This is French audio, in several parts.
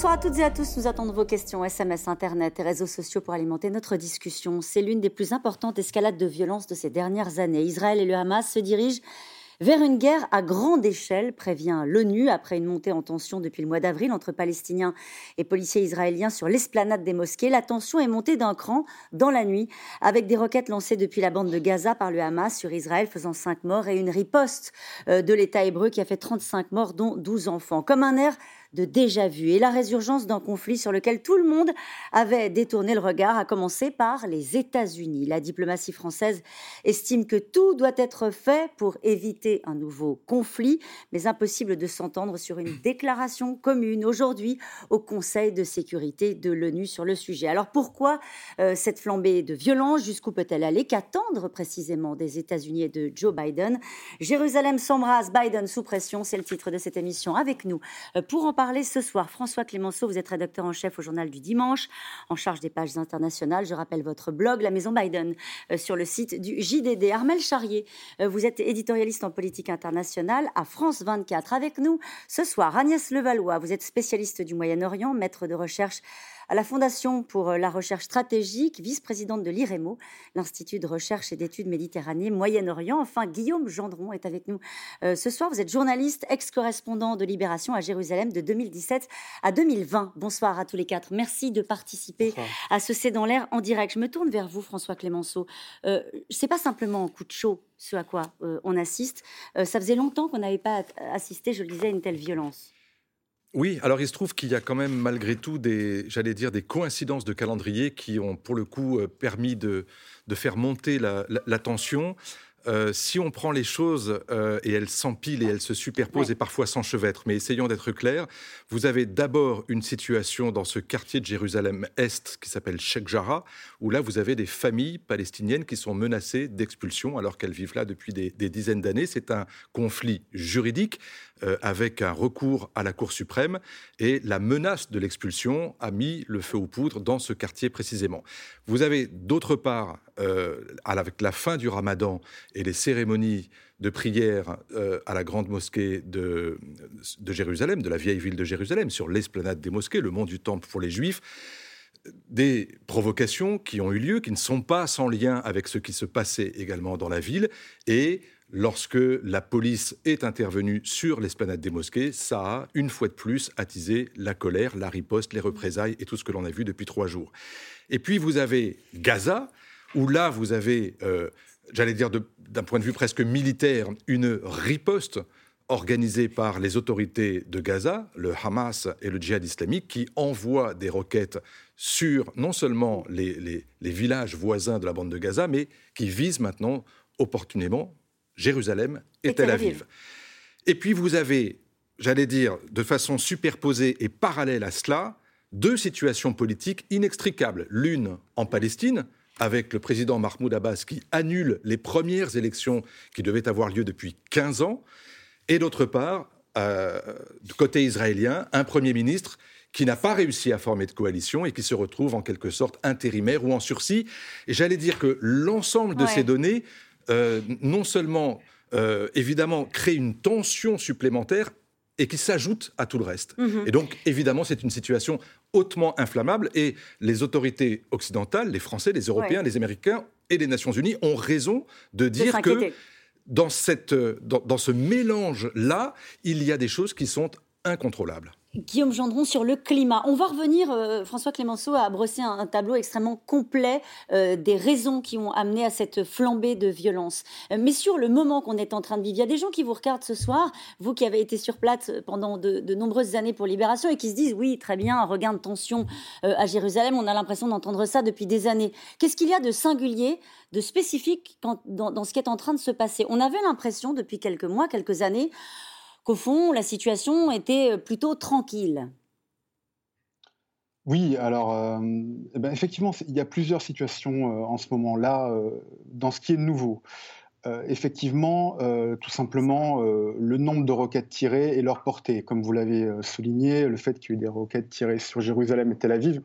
Bonsoir à toutes et à tous. Nous attendons vos questions, SMS, Internet et réseaux sociaux pour alimenter notre discussion. C'est l'une des plus importantes escalades de violence de ces dernières années. Israël et le Hamas se dirigent vers une guerre à grande échelle, prévient l'ONU, après une montée en tension depuis le mois d'avril entre Palestiniens et policiers israéliens sur l'esplanade des mosquées. La tension est montée d'un cran dans la nuit, avec des roquettes lancées depuis la bande de Gaza par le Hamas sur Israël, faisant 5 morts, et une riposte euh, de l'État hébreu qui a fait 35 morts, dont 12 enfants. Comme un air de déjà-vu et la résurgence d'un conflit sur lequel tout le monde avait détourné le regard, à commencer par les États-Unis. La diplomatie française estime que tout doit être fait pour éviter un nouveau conflit, mais impossible de s'entendre sur une déclaration commune aujourd'hui au Conseil de sécurité de l'ONU sur le sujet. Alors pourquoi euh, cette flambée de violence? Jusqu'où peut-elle aller? Qu'attendre précisément des États-Unis et de Joe Biden? Jérusalem s'embrase, Biden sous pression, c'est le titre de cette émission. Avec nous euh, pour en parler ce soir. François Clémenceau, vous êtes rédacteur en chef au journal du dimanche, en charge des pages internationales. Je rappelle votre blog, La Maison Biden, euh, sur le site du JDD. Armel Charrier, euh, vous êtes éditorialiste en politique internationale à France 24. Avec nous ce soir, Agnès Levallois, vous êtes spécialiste du Moyen-Orient, maître de recherche à la Fondation pour euh, la recherche stratégique, vice-présidente de l'IREMO, l'Institut de recherche et d'études Méditerranée Moyen-Orient. Enfin, Guillaume Gendron est avec nous euh, ce soir. Vous êtes journaliste, ex-correspondant de Libération à Jérusalem de 2017 à 2020. Bonsoir à tous les quatre. Merci de participer à ce C'est dans l'air en direct. Je me tourne vers vous, François Clémenceau. Euh, c'est pas simplement un coup de chaud ce à quoi euh, on assiste. ça faisait longtemps qu'on n'avait pas assisté, je le disais, à une telle violence. Oui, alors il se trouve qu'il y a quand même malgré tout des, j'allais dire, des coïncidences de calendrier qui ont pour le coup euh, permis de, faire monter la tension. Euh, si on prend les choses euh, et elles s'empilent et elles se superposent et parfois s'enchevêtrent, mais essayons d'être clairs, vous avez d'abord une situation dans ce quartier de Jérusalem-Est qui s'appelle Sheikh Jarrah, où là vous avez des familles palestiniennes qui sont menacées d'expulsion alors qu'elles vivent là depuis des, dizaines d'années. C'est un conflit juridique euh, avec un recours à la Cour suprême et la menace de l'expulsion a mis le feu aux poudres dans ce quartier précisément. Vous avez d'autre part avec la fin du ramadan et les cérémonies de prière euh, à la grande mosquée de, Jérusalem, de la vieille ville de Jérusalem, sur l'esplanade des mosquées, le mont du Temple pour les Juifs, des provocations qui ont eu lieu, qui ne sont pas sans lien avec ce qui se passait également dans la ville, et lorsque la police est intervenue sur l'esplanade des mosquées, ça a, une fois de plus, attisé la colère, la riposte, les représailles et tout ce que l'on a vu depuis trois jours. Et puis vous avez Gaza, où là, vous avez, euh, j'allais dire d'un point de vue presque militaire, une riposte organisée par les autorités de Gaza, le Hamas et le djihad islamique, qui envoient des roquettes sur non seulement les, villages voisins de la bande de Gaza, mais qui visent maintenant opportunément Jérusalem et, Tel Aviv. Et puis vous avez, j'allais dire, de façon superposée et parallèle à cela, deux situations politiques inextricables. L'une en Palestine, avec le président Mahmoud Abbas qui annule les premières élections qui devaient avoir lieu depuis 15 ans, et d'autre part, euh, du côté israélien, un Premier ministre qui n'a pas réussi à former de coalition et qui se retrouve en quelque sorte intérimaire ou en sursis. Et j'allais dire que l'ensemble de ces données, euh, non seulement euh, évidemment crée une tension supplémentaire, et qui s'ajoute à tout le reste. Mhm. Et donc, évidemment, c'est une situation hautement inflammable et les autorités occidentales, les Français, les Européens, les Américains et les Nations Unies ont raison de dire que dans, cette, dans, dans ce mélange-là, il y a des choses qui sont incontrôlables. Guillaume Gendron sur le climat. On va revenir, euh, François Clémenceau a brossé un, tableau extrêmement complet euh, des raisons qui ont amené à cette flambée de violence. Euh, mais sur le moment qu'on est en train de vivre, il y a des gens qui vous regardent ce soir, vous qui avez été sur place pendant de, nombreuses années pour Libération et qui se disent oui, très bien, un regain de tension à Jérusalem, on a l'impression d'entendre ça depuis des années. Qu'est-ce qu'il y a de singulier, de spécifique dans ce qui est en train de se passer? On avait l'impression depuis quelques mois, quelques années, qu'au fond, la situation était plutôt tranquille. Oui, alors euh, eh ben, effectivement, il y a plusieurs situations euh, en ce moment-là euh, dans ce qui est nouveau. effectivement, tout simplement, le nombre de roquettes tirées et leur portée. Comme vous l'avez souligné, le fait qu'il y ait eu des roquettes tirées sur Jérusalem et Tel Aviv,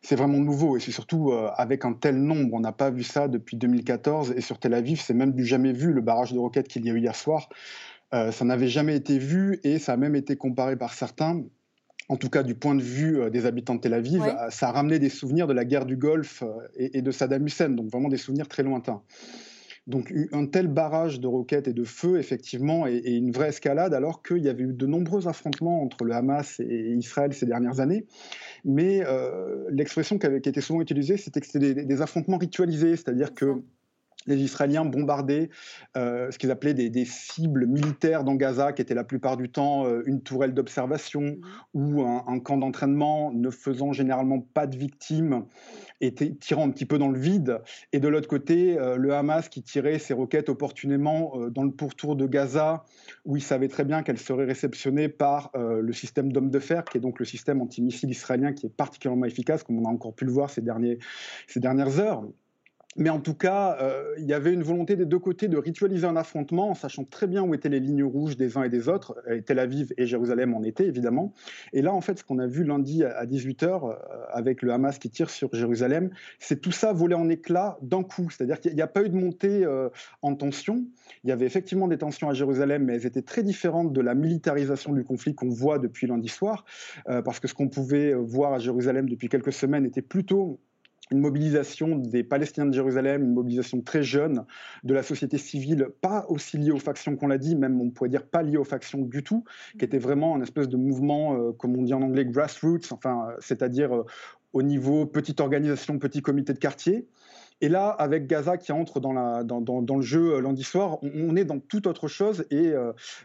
c'est vraiment nouveau et c'est surtout avec un tel nombre. On n'a pas vu ça depuis 2014 et sur Tel Aviv, c'est même du jamais vu le barrage de roquettes qu'il y a eu hier soir. Euh, ça n'avait jamais été vu et ça a même été comparé par certains en tout cas du point de vue des habitants de Tel Aviv, ça a ramené des souvenirs de la guerre du Golfe et, de Saddam Hussein, donc vraiment des souvenirs très lointains. Donc un tel barrage de roquettes et de feux, effectivement, et, une vraie escalade, alors qu'il y avait eu de nombreux affrontements entre le Hamas et Israël ces dernières années. Mais euh, l'expression qui, avait, qui était souvent utilisée, c'était que c'était des, affrontements ritualisés, c'est-à-dire que les Israéliens bombardaient euh, ce qu'ils appelaient des, cibles militaires dans Gaza, qui étaient la plupart du temps euh, une tourelle d'observation mmh. ou un, camp d'entraînement, ne faisant généralement pas de victimes et tirant un petit peu dans le vide. Et de l'autre côté, euh, le Hamas qui tirait ses roquettes opportunément dans le pourtour de Gaza, où il savait très bien qu'elles seraient réceptionnées par le système d'hommes de fer, qui est donc le système antimissile israélien qui est particulièrement efficace, comme on a encore pu le voir ces, derniers, ces dernières heures. Mais en tout cas, euh, il y avait une volonté des deux côtés de ritualiser un affrontement en sachant très bien où étaient les lignes rouges des uns et des autres, et Tel Aviv et Jérusalem en étaient évidemment. Et là, en fait, ce qu'on a vu lundi à 18h euh, avec le Hamas qui tire sur Jérusalem, c'est tout ça volé en éclats d'un coup. C'est-à-dire qu'il n'y a pas eu de montée euh, en tension. Il y avait effectivement des tensions à Jérusalem, mais elles étaient très différentes de la militarisation du conflit qu'on voit depuis lundi soir, parce que ce qu'on pouvait voir à Jérusalem depuis quelques semaines était plutôt une mobilisation des Palestiniens de Jérusalem, une mobilisation très jeune de la société civile, pas aussi liée aux factions qu'on l'a dit, même on pourrait dire pas liée aux factions du tout, qui était vraiment un espèce de mouvement, euh, comme on dit en anglais, grassroots, enfin, euh, c'est-à-dire euh, au niveau petite organisation, petit comité de quartier. Et là, avec Gaza qui entre dans, le jeu lundi soir, on, est dans toute autre chose. Et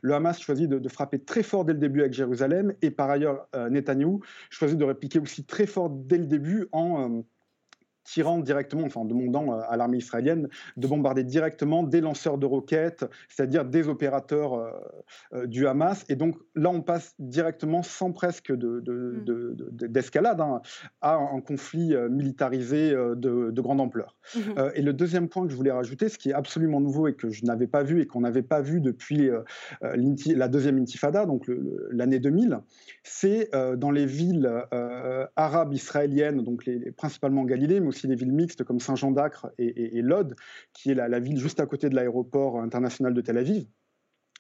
le Hamas choisit de, frapper très fort dès le début avec Jérusalem. Et par ailleurs, Netanyahou choisit de répliquer aussi très fort dès le début en tirant directement, enfin demandant euh, à l'armée israélienne de bombarder directement des lanceurs de roquettes, c'est-à-dire des opérateurs euh, euh, du Hamas. Et donc là, on passe directement, sans presque d'escalade, de, de, mm. hein, à un conflit militarisé de, grande ampleur. Mm-hmm. et le deuxième point que je voulais rajouter, ce qui est absolument nouveau et que je n'avais pas vu et qu'on n'avait pas vu depuis la deuxième intifada, donc l'année 2000, c'est dans les villes arabes israéliennes, donc les, principalement Galilée, mais aussi des villes mixtes comme Saint-Jean d'Acre et, Lod, qui est la, ville juste à côté de l'aéroport international de Tel Aviv.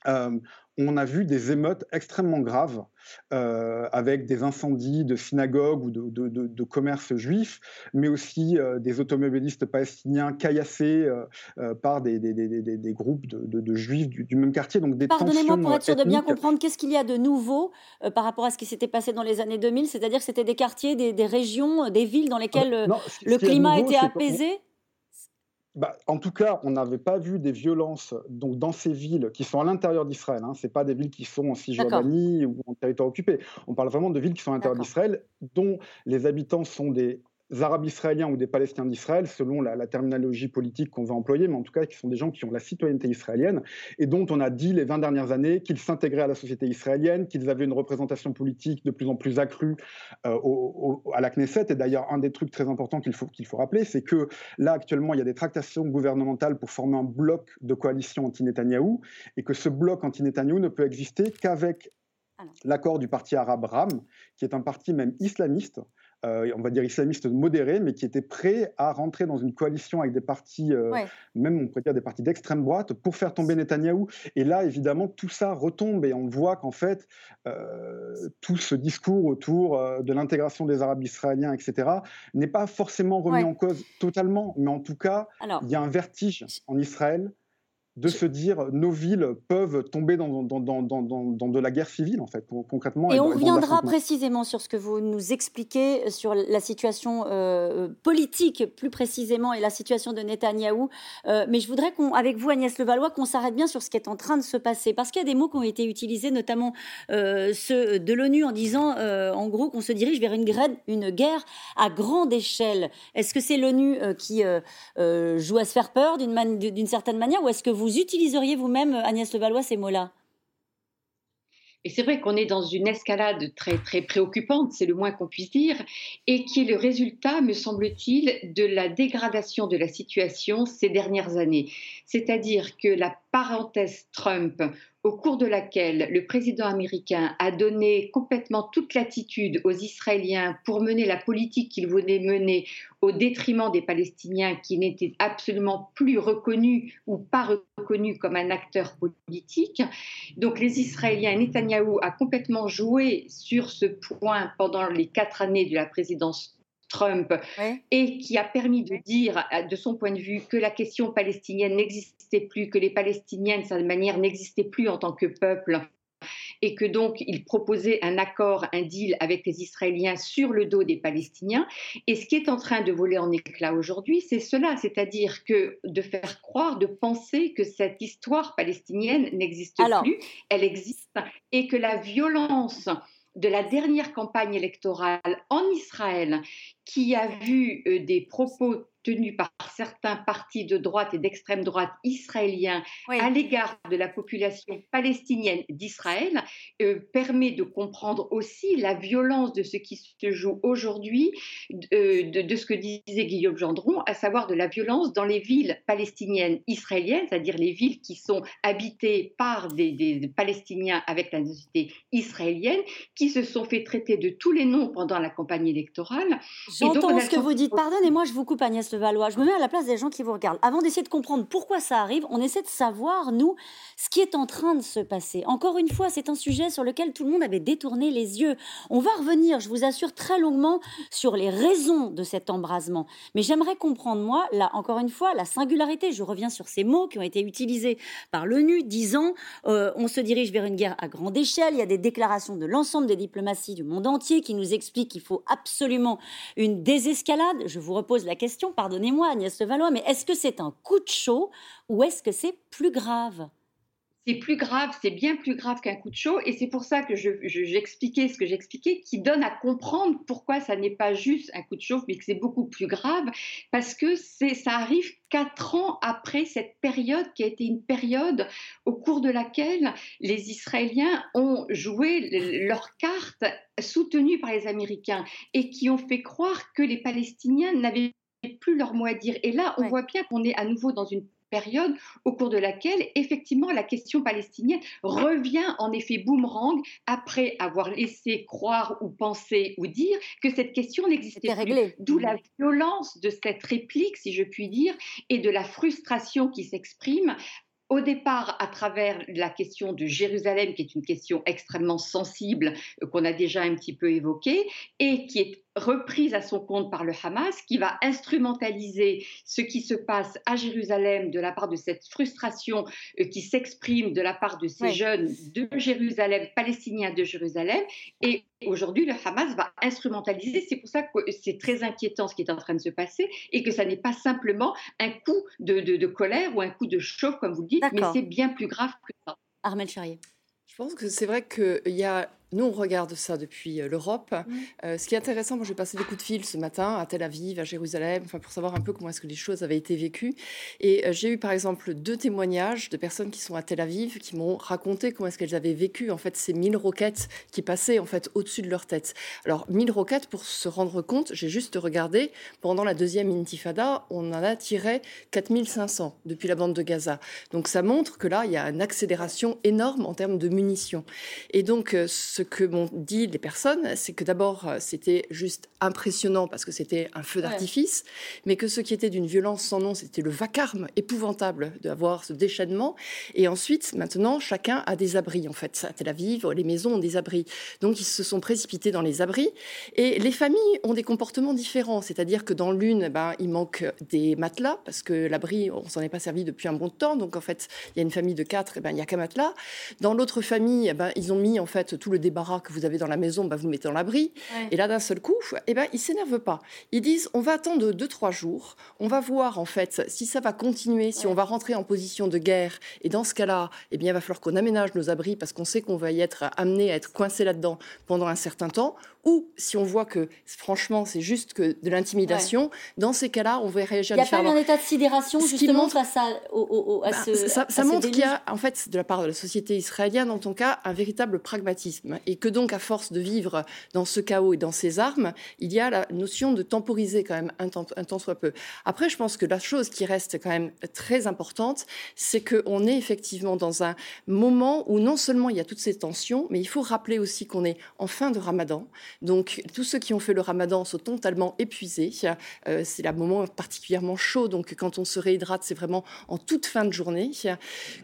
Euh, on a vu des émeutes extrêmement graves euh, avec des incendies de synagogues ou de, commerces juifs, mais aussi euh, des automobilistes palestiniens caillassés par des, groupes de, juifs du, même quartier. Donc Pardonnez-moi pour être sûr de bien comprendre, qu'est-ce qu'il y a de nouveau par rapport à ce qui s'était passé dans les années 2000 C'est-à-dire que c'était des quartiers, des, régions, des villes dans lesquelles le climat était apaisé? Bah, en tout cas, on n'avait pas vu des violences donc, dans ces villes qui sont à l'intérieur d'Israël. Hein. Ce pas des villes qui sont en Cisjordanie ou en territoire occupé. On parle vraiment de villes qui sont à l'intérieur d'Israël, dont les habitants sont des Arabes israéliens ou des Palestiniens d'Israël, selon la, terminologie politique qu'on va employer, mais en tout cas qui sont des gens qui ont la citoyenneté israélienne et dont on a dit les 20 dernières années qu'ils s'intégraient à la société israélienne, qu'ils avaient une représentation politique de plus en plus accrue euh, à la Knesset. Et d'ailleurs, un des trucs très importants qu'il faut, qu'il faut rappeler, c'est que là, actuellement, il y a des tractations gouvernementales pour former un bloc de coalition anti-Netanyahou et que ce bloc anti-Netanyahou ne peut exister qu'avec l'accord du parti arabe RAM, qui est un parti même islamiste, on va dire islamiste modéré, mais qui était prêt à rentrer dans une coalition avec des partis, euh, même on pourrait dire des partis d'extrême droite, pour faire tomber Netanyahou. Et là, évidemment, tout ça retombe et on voit qu'en fait, euh, tout ce discours autour de l'intégration des Arabes israéliens, etc., n'est pas forcément remis en cause totalement, mais en tout cas, il y a un vertige en Israël de se dire nos villes peuvent tomber dans, dans, dans, dans, de la guerre civile, en fait, concrètement. Et, on reviendra précisément sur ce que vous nous expliquez sur la situation euh, politique, plus précisément, et la situation de Netanyahou. Euh, mais je voudrais qu'on, avec vous, Agnès Levallois, qu'on s'arrête bien sur ce qui est en train de se passer. Parce qu'il y a des mots qui ont été utilisés, notamment euh, ceux de l'ONU, en disant, en gros, qu'on se dirige vers une, une guerre à grande échelle. Est-ce que c'est l'ONU qui joue à se faire peur d'une certaine manière, ou est-ce que vous vous utiliseriez vous-même, Agnès Levallois, ces mots-là? Et c'est vrai qu'on est dans une escalade très, très préoccupante, c'est le moins qu'on puisse dire, et qui est le résultat, me semble-t-il, de la dégradation de la situation ces dernières années. C'est-à-dire que la parenthèse Trump, au cours de laquelle le président américain a donné complètement toute l'attitude aux Israéliens pour mener la politique qu'il voulait mener au détriment des Palestiniens qui n'étaient absolument plus reconnus ou pas reconnus comme un acteur politique. Donc les Israéliens, Netanyahou a complètement joué sur ce point pendant les quatre années de la présidence Trump et qui a permis de dire, de son point de vue, que la question palestinienne n'existait plus, que les Palestiniens, de cette manière, n'existaient plus en tant que peuple et que donc il proposait un accord, un deal avec les Israéliens sur le dos des Palestiniens. Et ce qui est en train de voler en éclat aujourd'hui, c'est cela, c'est-à-dire que de faire croire, de penser que cette histoire palestinienne n'existe plus, elle existe, et que la violence de la dernière campagne électorale en Israël, qui a vu euh, des propos tenus par certains partis de droite et d'extrême droite israéliens à l'égard de la population palestinienne d'Israël euh, permet de comprendre aussi la violence de ce qui se joue aujourd'hui, euh, de, ce que disait Guillaume Gendron, à savoir de la violence dans les villes palestiniennes israéliennes, c'est-à-dire les villes qui sont habitées par des, des Palestiniens avec la nationalité israélienne, qui se sont fait traiter de tous les noms pendant la campagne électorale. J'entends ce que vous dites. Pardonnez-moi, je vous coupe Agnès Je me mets à la place des gens qui vous regardent. Avant d'essayer de comprendre pourquoi ça arrive, on essaie de savoir, nous, ce qui est en train de se passer. Encore une fois, c'est un sujet sur lequel tout le monde avait détourné les yeux. On va revenir, je vous assure, très longuement sur les raisons de cet embrasement. Mais j'aimerais comprendre, moi, là, encore une fois, la singularité. Je reviens sur ces mots qui ont été utilisés par l'ONU, disant euh, on se dirige vers une guerre à grande échelle. Il y a des déclarations de l'ensemble des diplomaties du monde entier qui nous expliquent qu'il faut absolument une désescalade Je vous repose la question, pardonnez-moi Agnès Levallois, mais est-ce que c'est un coup de chaud ou est-ce que c'est plus grave? C'est plus grave, c'est bien plus grave qu'un coup de chaud, et c'est pour ça que j'expliquais ce que j'expliquais, qui donne à comprendre pourquoi ça n'est pas juste un coup de chaud, mais que c'est beaucoup plus grave, parce que ça arrive quatre ans après cette période qui a été une période au cours de laquelle les Israéliens ont joué leur carte soutenue par les Américains et qui ont fait croire que les Palestiniens n'avaient plus leur mot à dire. Et là, on voit bien qu'on est à nouveau dans une période au cours de laquelle, effectivement, la question palestinienne revient en effet boomerang après avoir laissé croire ou penser ou dire que cette question n'existait plus. D'où la violence de cette réplique, si je puis dire, et de la frustration qui s'exprime au départ à travers la question de Jérusalem, qui est une question extrêmement sensible euh, qu'on a déjà un petit peu évoquée, et qui est reprise à son compte par le Hamas, qui va instrumentaliser ce qui se passe à Jérusalem de la part de cette frustration euh, qui s'exprime de la part de ces jeunes de Jérusalem, palestiniens de Jérusalem. Et aujourd'hui, le Hamas va instrumentaliser. C'est pour ça que c'est très inquiétant ce qui est en train de se passer et que ça n'est pas simplement un coup de, de, colère ou un coup de chauffe, comme vous le dites, mais c'est bien plus grave que ça. Armel Charrier. Je pense que c'est vrai qu'il y a nous, on regarde ça depuis euh, l'Europe. Mmh. Euh, ce qui est intéressant, moi, j'ai passé des coups de fil ce matin à Tel Aviv, à Jérusalem, enfin, pour savoir un peu comment est-ce que les choses avaient été vécues. Et euh, j'ai eu, par exemple, deux témoignages de personnes qui sont à Tel Aviv, qui m'ont raconté comment est-ce qu'elles avaient vécu, en fait, ces mille roquettes qui passaient, en fait, au-dessus de leur tête. Alors, mille roquettes, pour se rendre compte, j'ai juste regardé, pendant la deuxième intifada, on en a tiré 4500 depuis la bande de Gaza. Donc, ça montre que là, il y a une accélération énorme en termes de munitions. Et donc, ce que m'ont dit les personnes, c'est que d'abord, euh, c'était juste impressionnant parce que c'était un feu d'artifice, mais que ce qui était d'une violence sans nom, c'était le vacarme épouvantable d'avoir ce déchaînement. Et ensuite, maintenant, chacun a des abris, en fait. À Tel Aviv, les maisons ont des abris. Donc, ils se sont précipités dans les abris. Et les familles ont des comportements différents. C'est-à-dire que dans l'une, ben, il manque des matelas parce que l'abri, on s'en est pas servi depuis un bon temps. Donc, en fait, il y a une famille de quatre, et ben, il n'y a qu'un matelas. Dans l'autre famille, ben, ils ont mis, en fait, tout le débat que vous avez dans la maison, bah, vous mettez dans l'abri. Et là, d'un seul coup, eh ben, ils s'énervent pas. Ils disent, on va attendre deux, trois jours. On va voir, en fait, si ça va continuer, si on va rentrer en position de guerre. Et dans ce cas-là, eh bien, il va falloir qu'on aménage nos abris parce qu'on sait qu'on va y être amené à être coincé là-dedans pendant un certain temps ou si on voit que franchement c'est juste que de l'intimidation, dans ces cas-là, on va réagir différemment. Il n'y a pas un état de sidération justement face à, bah, ce, ça, ça montre qu'il y a en fait de la part de la société israélienne en tout cas un véritable pragmatisme et que donc à force de vivre dans ce chaos et dans ces armes, il y a la notion de temporiser quand même un temps, un temps soit peu. Après, je pense que la chose qui reste quand même très importante, c'est qu'on est effectivement dans un moment où non seulement il y a toutes ces tensions, mais il faut rappeler aussi qu'on est en fin de Ramadan. Donc tous ceux qui ont fait le Ramadan sont totalement épuisés. Euh, c'est un moment particulièrement chaud, donc quand on se réhydrate, c'est vraiment en toute fin de journée.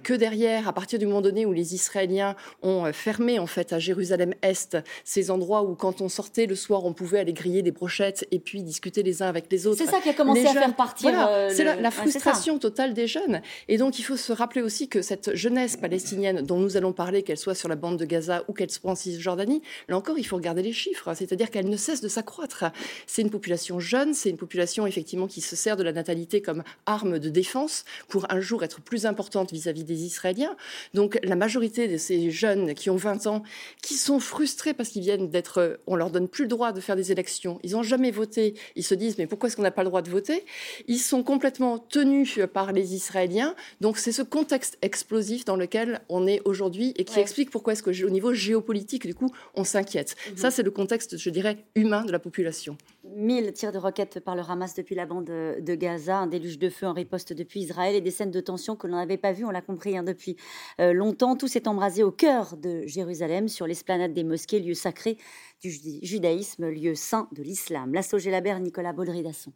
Que derrière, à partir du moment donné où les Israéliens ont fermé en fait à Jérusalem-Est ces endroits où quand on sortait le soir, on pouvait aller griller des brochettes et puis discuter les uns avec les autres. C'est ça qui a commencé à faire partir. Euh, c'est la, frustration totale des jeunes. Et donc il faut se rappeler aussi que cette jeunesse palestinienne dont nous allons parler, qu'elle soit sur la bande de Gaza ou qu'elle soit en Cisjordanie, là encore, il faut regarder les chiffres. C'est-à-dire qu'elle ne cesse de s'accroître. C'est une population jeune, c'est une population effectivement qui se sert de la natalité comme arme de défense pour un jour être plus importante vis-à-vis des Israéliens. Donc la majorité de ces jeunes qui ont 20 ans, qui sont frustrés parce qu'ils viennent d'être, on leur donne plus le droit de faire des élections, ils n'ont jamais voté, ils se disent mais pourquoi est-ce qu'on n'a pas le droit de voter? Ils sont complètement tenus par les Israéliens. Donc c'est ce contexte explosif dans lequel on est aujourd'hui et qui explique pourquoi est-ce que au niveau géopolitique, du coup, on s'inquiète. Mhm. Ça, c'est le contexte, je dirais, humain de la population. 1000 tirs de roquettes par le Hamas depuis la bande de Gaza, un déluge de feu en riposte depuis Israël et des scènes de tension que l'on n'avait pas vues, on l'a compris, hein, depuis euh, longtemps. Tout s'est embrasé au cœur de Jérusalem, sur l'esplanade des mosquées, lieu sacré du judaïsme, lieu saint de l'islam. La Gélabert, Nicolas Baudry-Dasson.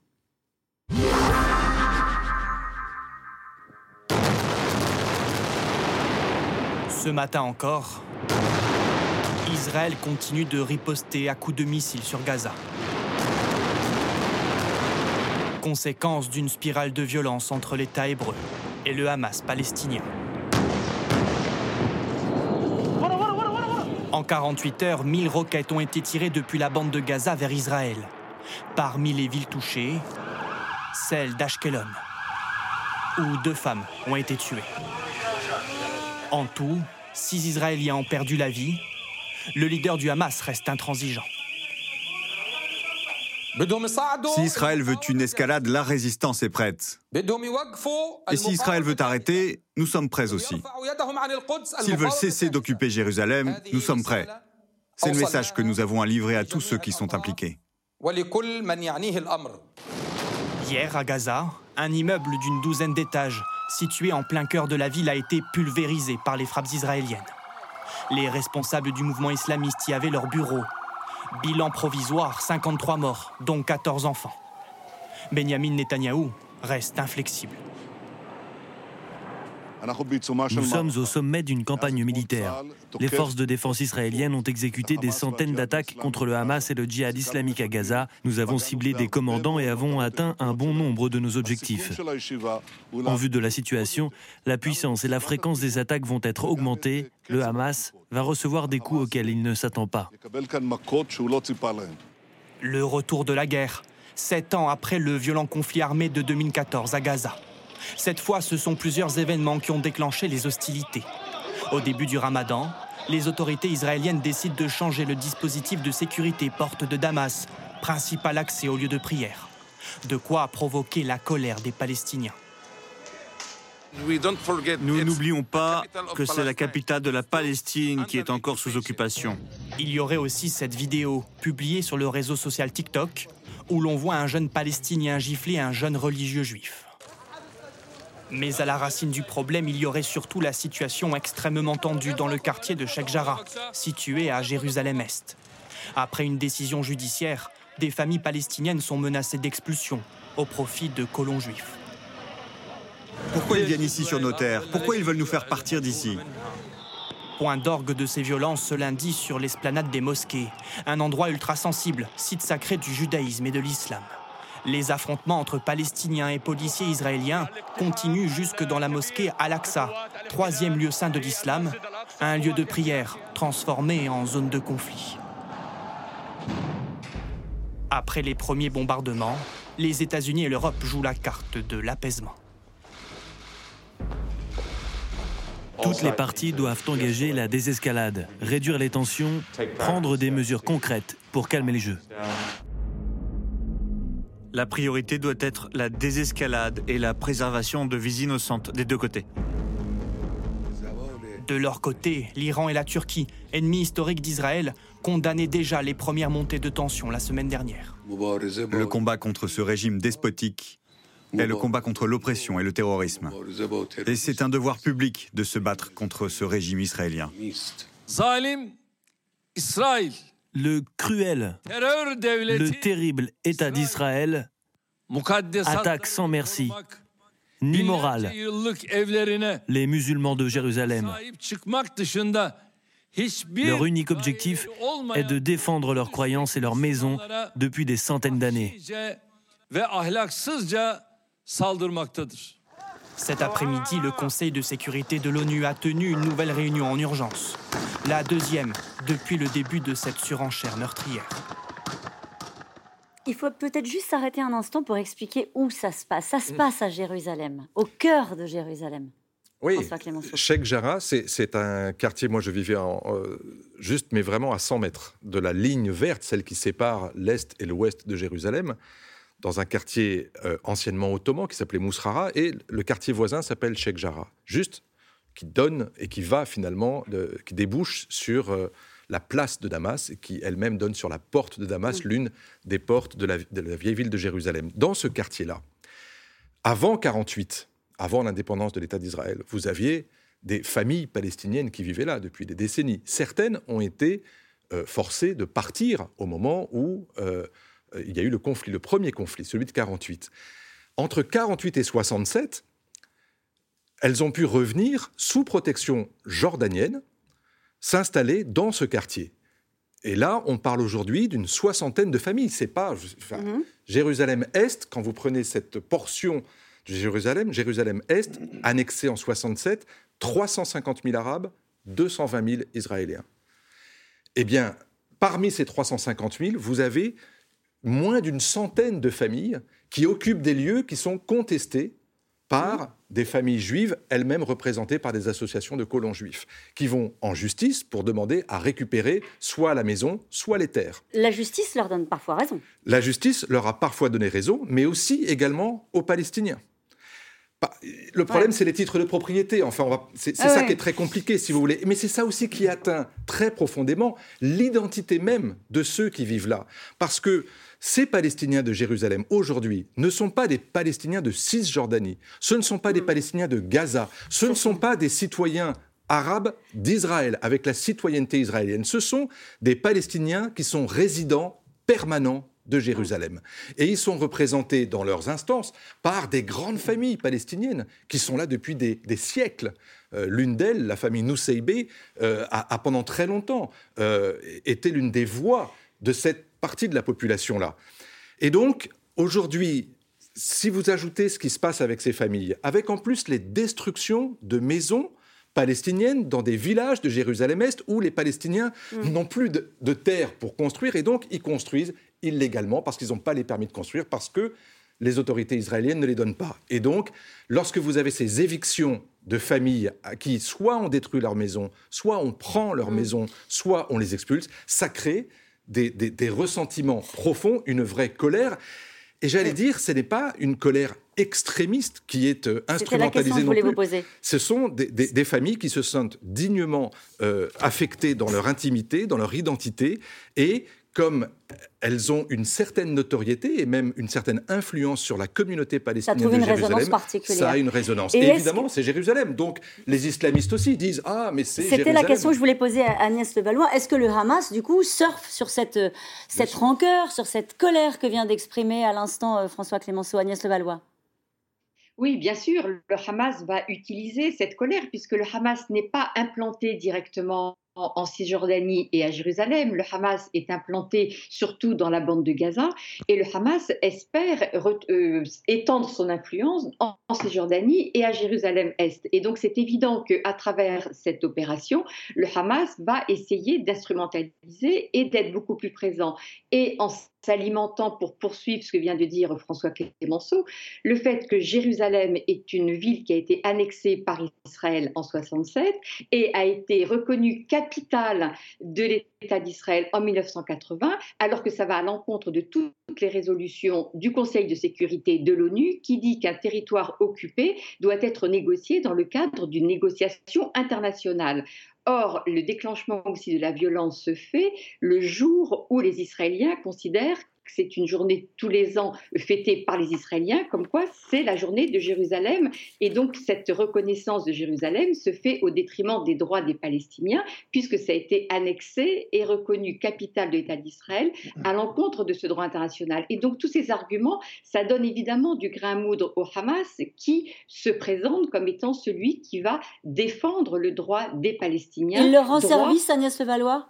Ce matin encore, Israël continue de riposter à coups de missiles sur Gaza. Conséquence d'une spirale de violence entre l'État hébreu et le Hamas palestinien. En 48 heures, 1000 roquettes ont été tirées depuis la bande de Gaza vers Israël. Parmi les villes touchées, celle d'Ashkelon, où deux femmes ont été tuées. En tout, six Israéliens ont perdu la vie. Le leader du Hamas reste intransigeant. Si Israël veut une escalade, la résistance est prête. Et si Israël veut arrêter, nous sommes prêts aussi. S'ils veulent cesser d'occuper Jérusalem, nous sommes prêts. C'est le message que nous avons à livrer à tous ceux qui sont impliqués. Hier, à Gaza, un immeuble d'une douzaine d'étages situé en plein cœur de la ville, a été pulvérisé par les frappes israéliennes. Les responsables du mouvement islamiste y avaient leur bureau. Bilan provisoire, 53 morts, dont 14 enfants. Benjamin Netanyahou reste inflexible. Nous sommes au sommet d'une campagne militaire. Les forces de défense israéliennes ont exécuté des centaines d'attaques contre le Hamas et le djihad islamique à Gaza. Nous avons ciblé des commandants et avons atteint un bon nombre de nos objectifs. En vue de la situation, la puissance et la fréquence des attaques vont être augmentées. Le Hamas va recevoir des coups auxquels il ne s'attend pas. Le retour de la guerre, sept ans après le violent conflit armé de 2014 à Gaza. Cette fois, ce sont plusieurs événements qui ont déclenché les hostilités. Au début du ramadan, les autorités israéliennes décident de changer le dispositif de sécurité porte de Damas, principal accès au lieu de prière. De quoi provoquer la colère des Palestiniens. Nous n'oublions pas que c'est la capitale de la Palestine qui est encore sous occupation. Il y aurait aussi cette vidéo publiée sur le réseau social TikTok où l'on voit un jeune Palestinien gifler un jeune religieux juif. Mais à la racine du problème, il y aurait surtout la situation extrêmement tendue dans le quartier de Sheikh Jarrah, situé à Jérusalem-Est. Après une décision judiciaire, des familles palestiniennes sont menacées d'expulsion au profit de colons juifs. Pourquoi ils viennent ici sur nos terres? Pourquoi ils veulent nous faire partir d'ici? Point d'orgue de ces violences ce lundi sur l'esplanade des mosquées, un endroit ultra sensible, site sacré du judaïsme et de l'islam. Les affrontements entre Palestiniens et policiers israéliens continuent jusque dans la mosquée Al-Aqsa, troisième lieu saint de l'islam, un lieu de prière transformé en zone de conflit. Après les premiers bombardements, les États-Unis et l'Europe jouent la carte de l'apaisement. Toutes les parties doivent engager la désescalade, réduire les tensions, prendre des mesures concrètes pour calmer les jeux. La priorité doit être la désescalade et la préservation de vies innocentes des deux côtés. De leur côté, l'Iran et la Turquie, ennemis historiques d'Israël, condamnaient déjà les premières montées de tension la semaine dernière. Le combat contre ce régime despotique est le combat contre l'oppression et le terrorisme. Et c'est un devoir public de se battre contre ce régime israélien. Le cruel, le terrible État d'Israël attaque sans merci ni morale. les musulmans de Jérusalem. Leur unique objectif est de défendre leurs croyances et leurs maisons depuis des centaines d'années. Cet après-midi, le Conseil de sécurité de l'ONU a tenu une nouvelle réunion en urgence. La deuxième depuis le début de cette surenchère meurtrière. Il faut peut-être juste s'arrêter un instant pour expliquer où ça se passe. Ça se passe à Jérusalem, au cœur de Jérusalem. Oui, Sheikh Jarrah, c'est un quartier, moi je vivais en, euh, juste, mais vraiment à 100 mètres de la ligne verte, celle qui sépare l'Est et l'Ouest de Jérusalem dans un quartier euh, anciennement ottoman qui s'appelait Mousrara, et le quartier voisin s'appelle Sheikh Jarrah. Juste, qui donne et qui va finalement, qui débouche sur euh, la place de Damas, et qui elle-même donne sur la porte de Damas, l'une des portes de la, vieille ville de Jérusalem. Dans ce quartier-là, avant 48, avant l'indépendance de l'État d'Israël, vous aviez des familles palestiniennes qui vivaient là depuis des décennies. Certaines ont été euh, forcées de partir au moment où euh, il y a eu le conflit, le premier conflit, celui de 48. Entre 48 et 67, elles ont pu revenir sous protection jordanienne, s'installer dans ce quartier. Et là, on parle aujourd'hui d'une soixantaine de familles. C'est pas mhm. Jérusalem-Est. Quand vous prenez cette portion de Jérusalem, Jérusalem-Est, annexée en 67, 350 000 Arabes, 220 000 Israéliens. Eh bien, parmi ces 350 000, vous avez moins d'une centaine de familles qui occupent des lieux qui sont contestés par des familles juives, elles-mêmes représentées par des associations de colons juifs, qui vont en justice pour demander à récupérer soit la maison, soit les terres. La justice leur donne parfois raison. La justice leur a parfois donné raison, mais aussi également aux Palestiniens. Le problème, c'est les titres de propriété. Enfin, c'est ah ça qui est très compliqué, si vous voulez. Mais c'est ça aussi qui atteint très profondément l'identité même de ceux qui vivent là. Parce que ces Palestiniens de Jérusalem, aujourd'hui, ne sont pas des Palestiniens de Cisjordanie, ce ne sont pas des mm. Palestiniens de Gaza, ce ne sont pas des citoyens arabes d'Israël avec la citoyenneté israélienne, ce sont des Palestiniens qui sont résidents permanents de Jérusalem. Et ils sont représentés dans leurs instances par des grandes familles palestiniennes qui sont là depuis des, siècles. Euh, l'une d'elles, la famille Nuseibé, euh, a, pendant très longtemps euh, été l'une des voix de cette partie de la population-là. Et donc, aujourd'hui, si vous ajoutez ce qui se passe avec ces familles, avec en plus les destructions de maisons palestiniennes dans des villages de Jérusalem-Est où les Palestiniens mm. n'ont plus de, de, terre pour construire et donc ils construisent illégalement parce qu'ils n'ont pas les permis de construire, parce que les autorités israéliennes ne les donnent pas. Et donc, lorsque vous avez ces évictions de familles à qui soit on détruit leur maison, soit on prend leur mm. maison, soit on les expulse, ça crée des, ressentiments profonds, une vraie colère. Et j'allais dire, ce n'est pas une colère extrémiste qui est euh, instrumentalisée non plus. Ce sont des, familles qui se sentent dignement euh, affectées dans leur intimité, dans leur identité, et comme elles ont une certaine notoriété et même une certaine influence sur la communauté palestinienne de Jérusalem, ça a une résonance. Et, évidemment, c'est Jérusalem. Donc les islamistes aussi disent ah mais c'est C'était la question que je voulais poser à Agnès Levallois. Est-ce que le Hamas du coup surfe sur cette cette rancœur, sur cette colère que vient d'exprimer à l'instant euh, François Clémenceau, Agnès Levallois? Oui, bien sûr, le Hamas va utiliser cette colère puisque le Hamas n'est pas implanté directement en Cisjordanie et à Jérusalem. Le Hamas est implanté surtout dans la bande de Gaza et le Hamas espère euh, étendre son influence en, Cisjordanie et à Jérusalem-Est. Et donc c'est évident qu'à travers cette opération, le Hamas va essayer d'instrumentaliser et d'être beaucoup plus présent et en s'alimentant pour poursuivre ce que vient de dire François Clémenceau, le fait que Jérusalem est une ville qui a été annexée par Israël en 67 et a été reconnue capitale de l'État d'Israël en 1980, alors que ça va à l'encontre de toutes les résolutions du Conseil de sécurité de l'ONU qui dit qu'un territoire occupé doit être négocié dans le cadre d'une négociation internationale. Or, le déclenchement aussi de la violence se fait le jour où les Israéliens considèrent c'est une journée tous les ans fêtée par les Israéliens, comme quoi c'est la journée de Jérusalem. Et donc cette reconnaissance de Jérusalem se fait au détriment des droits des Palestiniens, puisque ça a été annexé et reconnu capitale de l'État d'Israël à l'encontre de ce droit international. Et donc tous ces arguments, ça donne évidemment du grain à moudre au Hamas, qui se présente comme étant celui qui va défendre le droit des Palestiniens. Il leur rend service, Agnès Levallois?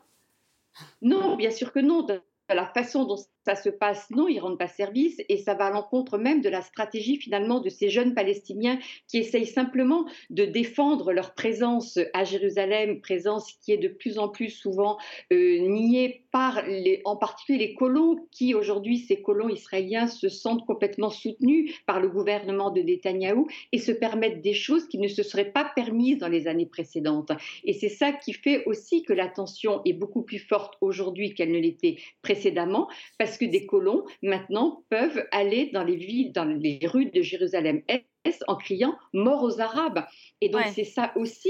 Non, bien sûr que non la façon dont ça se passe, non, ils ne rendent pas service et ça va à l'encontre même de la stratégie finalement de ces jeunes Palestiniens qui essayent simplement de défendre leur présence à Jérusalem, présence qui est de plus en plus souvent euh, niée par en particulier les colons qui aujourd'hui, ces colons israéliens, se sentent complètement soutenus par le gouvernement de Netanyahou et se permettent des choses qui ne se seraient pas permises dans les années précédentes. Et c'est ça qui fait aussi que la tension est beaucoup plus forte aujourd'hui qu'elle ne l'était précédemment, parce parce que des colons, maintenant, peuvent aller dans les villes, dans les rues de Jérusalem-Est en criant mort aux Arabes. Et donc, c'est ça aussi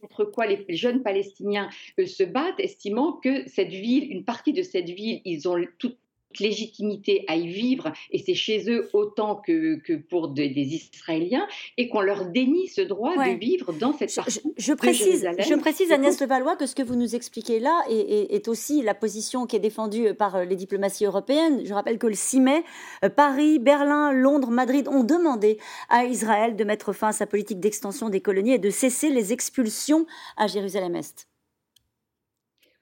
contre quoi les jeunes Palestiniens euh, se battent, estimant que cette ville, une partie de cette ville, ils ont tout légitimité à y vivre, et c'est chez eux autant que, que pour des Israéliens, et qu'on leur dénie ce droit de vivre dans cette partie. Je, je précise, je précise Agnès Levallois, que ce que vous nous expliquez là est, est, aussi la position qui est défendue par les diplomaties européennes. Je rappelle que le 6 mai, euh, Paris, Berlin, Londres, Madrid ont demandé à Israël de mettre fin à sa politique d'extension des colonies et de cesser les expulsions à Jérusalem-Est.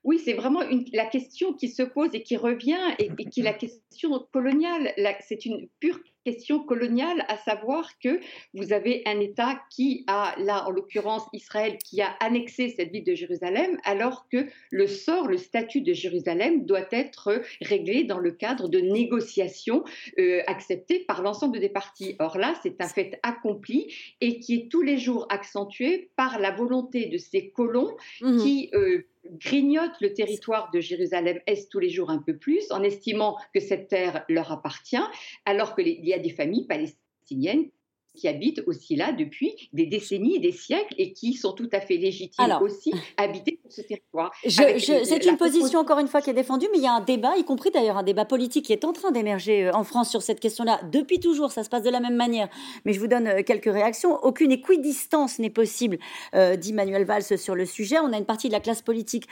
Oui, c'est vraiment la question qui se pose et qui revient et, qui est la question coloniale. C'est une pure question coloniale, à savoir que vous avez un État qui a, là en l'occurrence Israël, qui a annexé cette ville de Jérusalem, alors que le sort, le statut de Jérusalem doit être réglé dans le cadre de négociations euh, acceptées par l'ensemble des parties. Or là, c'est un fait accompli et qui est tous les jours accentué par la volonté de ces colons mmh qui... Euh, grignotent le territoire de Jérusalem-Est tous les jours un peu plus, en estimant que cette terre leur appartient, alors qu'il y a des familles palestiniennes qui habitent aussi là depuis des décennies, des siècles, et qui sont tout à fait légitimes aussi à habiter sur ce territoire. c'est une position, encore une fois, qui est défendue, mais il y a un débat, y compris d'ailleurs un débat politique qui est en train d'émerger euh, en France sur cette question-là. Depuis toujours, ça se passe de la même manière. Mais je vous donne euh, quelques réactions. Aucune équidistance n'est possible, euh, dit Manuel Valls sur le sujet. On a une partie de la classe politique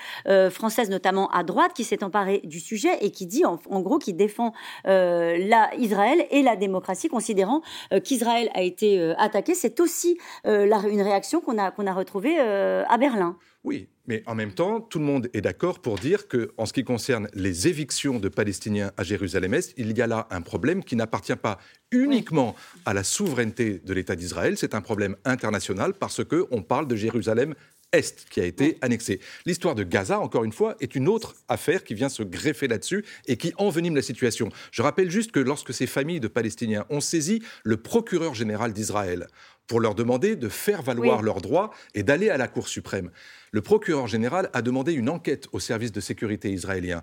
française, notamment à droite, qui s'est emparée du sujet et qui dit, en, gros, qui défend la Israël et la démocratie, considérant qu'Israël a été été euh, attaqué, c'est aussi euh, une réaction qu'on a, qu'on a retrouvée euh, à Berlin. Oui, mais en même temps, tout le monde est d'accord pour dire que, en ce qui concerne les évictions de Palestiniens à Jérusalem-Est, il y a là un problème qui n'appartient pas uniquement à la souveraineté de l'État d'Israël, c'est un problème international parce que on parle de Jérusalem est qui a été annexé. L'histoire de Gaza, encore une fois, est une autre affaire qui vient se greffer là-dessus et qui envenime la situation. Je rappelle juste que lorsque ces familles de Palestiniens ont saisi le procureur général d'Israël pour leur demander de faire valoir leurs droits et d'aller à la Cour suprême, le procureur général a demandé une enquête au service de sécurité israélien.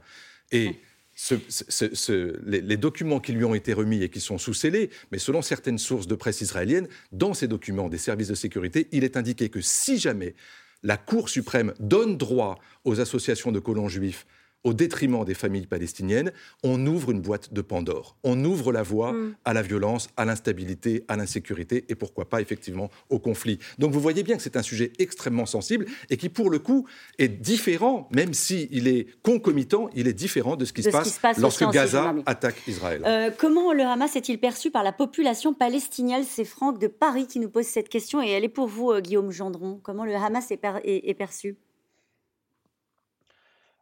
Et les, documents qui lui ont été remis et qui sont sous scellés, mais selon certaines sources de presse israéliennes, dans ces documents des services de sécurité, il est indiqué que si jamais la Cour suprême donne droit aux associations de colons juifs au détriment des familles palestiniennes, on ouvre une boîte de Pandore. On ouvre la voie mm. à la violence, à l'instabilité, à l'insécurité et pourquoi pas effectivement au conflit. Donc vous voyez bien que c'est un sujet extrêmement sensible et qui pour le coup est différent, même s'il est concomitant, il est différent de ce qui, se, passe lorsque Gaza attaque Israël. Euh, comment le Hamas est-il perçu par la population palestinienne C'est Franck de Paris qui nous pose cette question et elle est pour vous, euh, Guillaume Gendron. Comment le Hamas est perçu?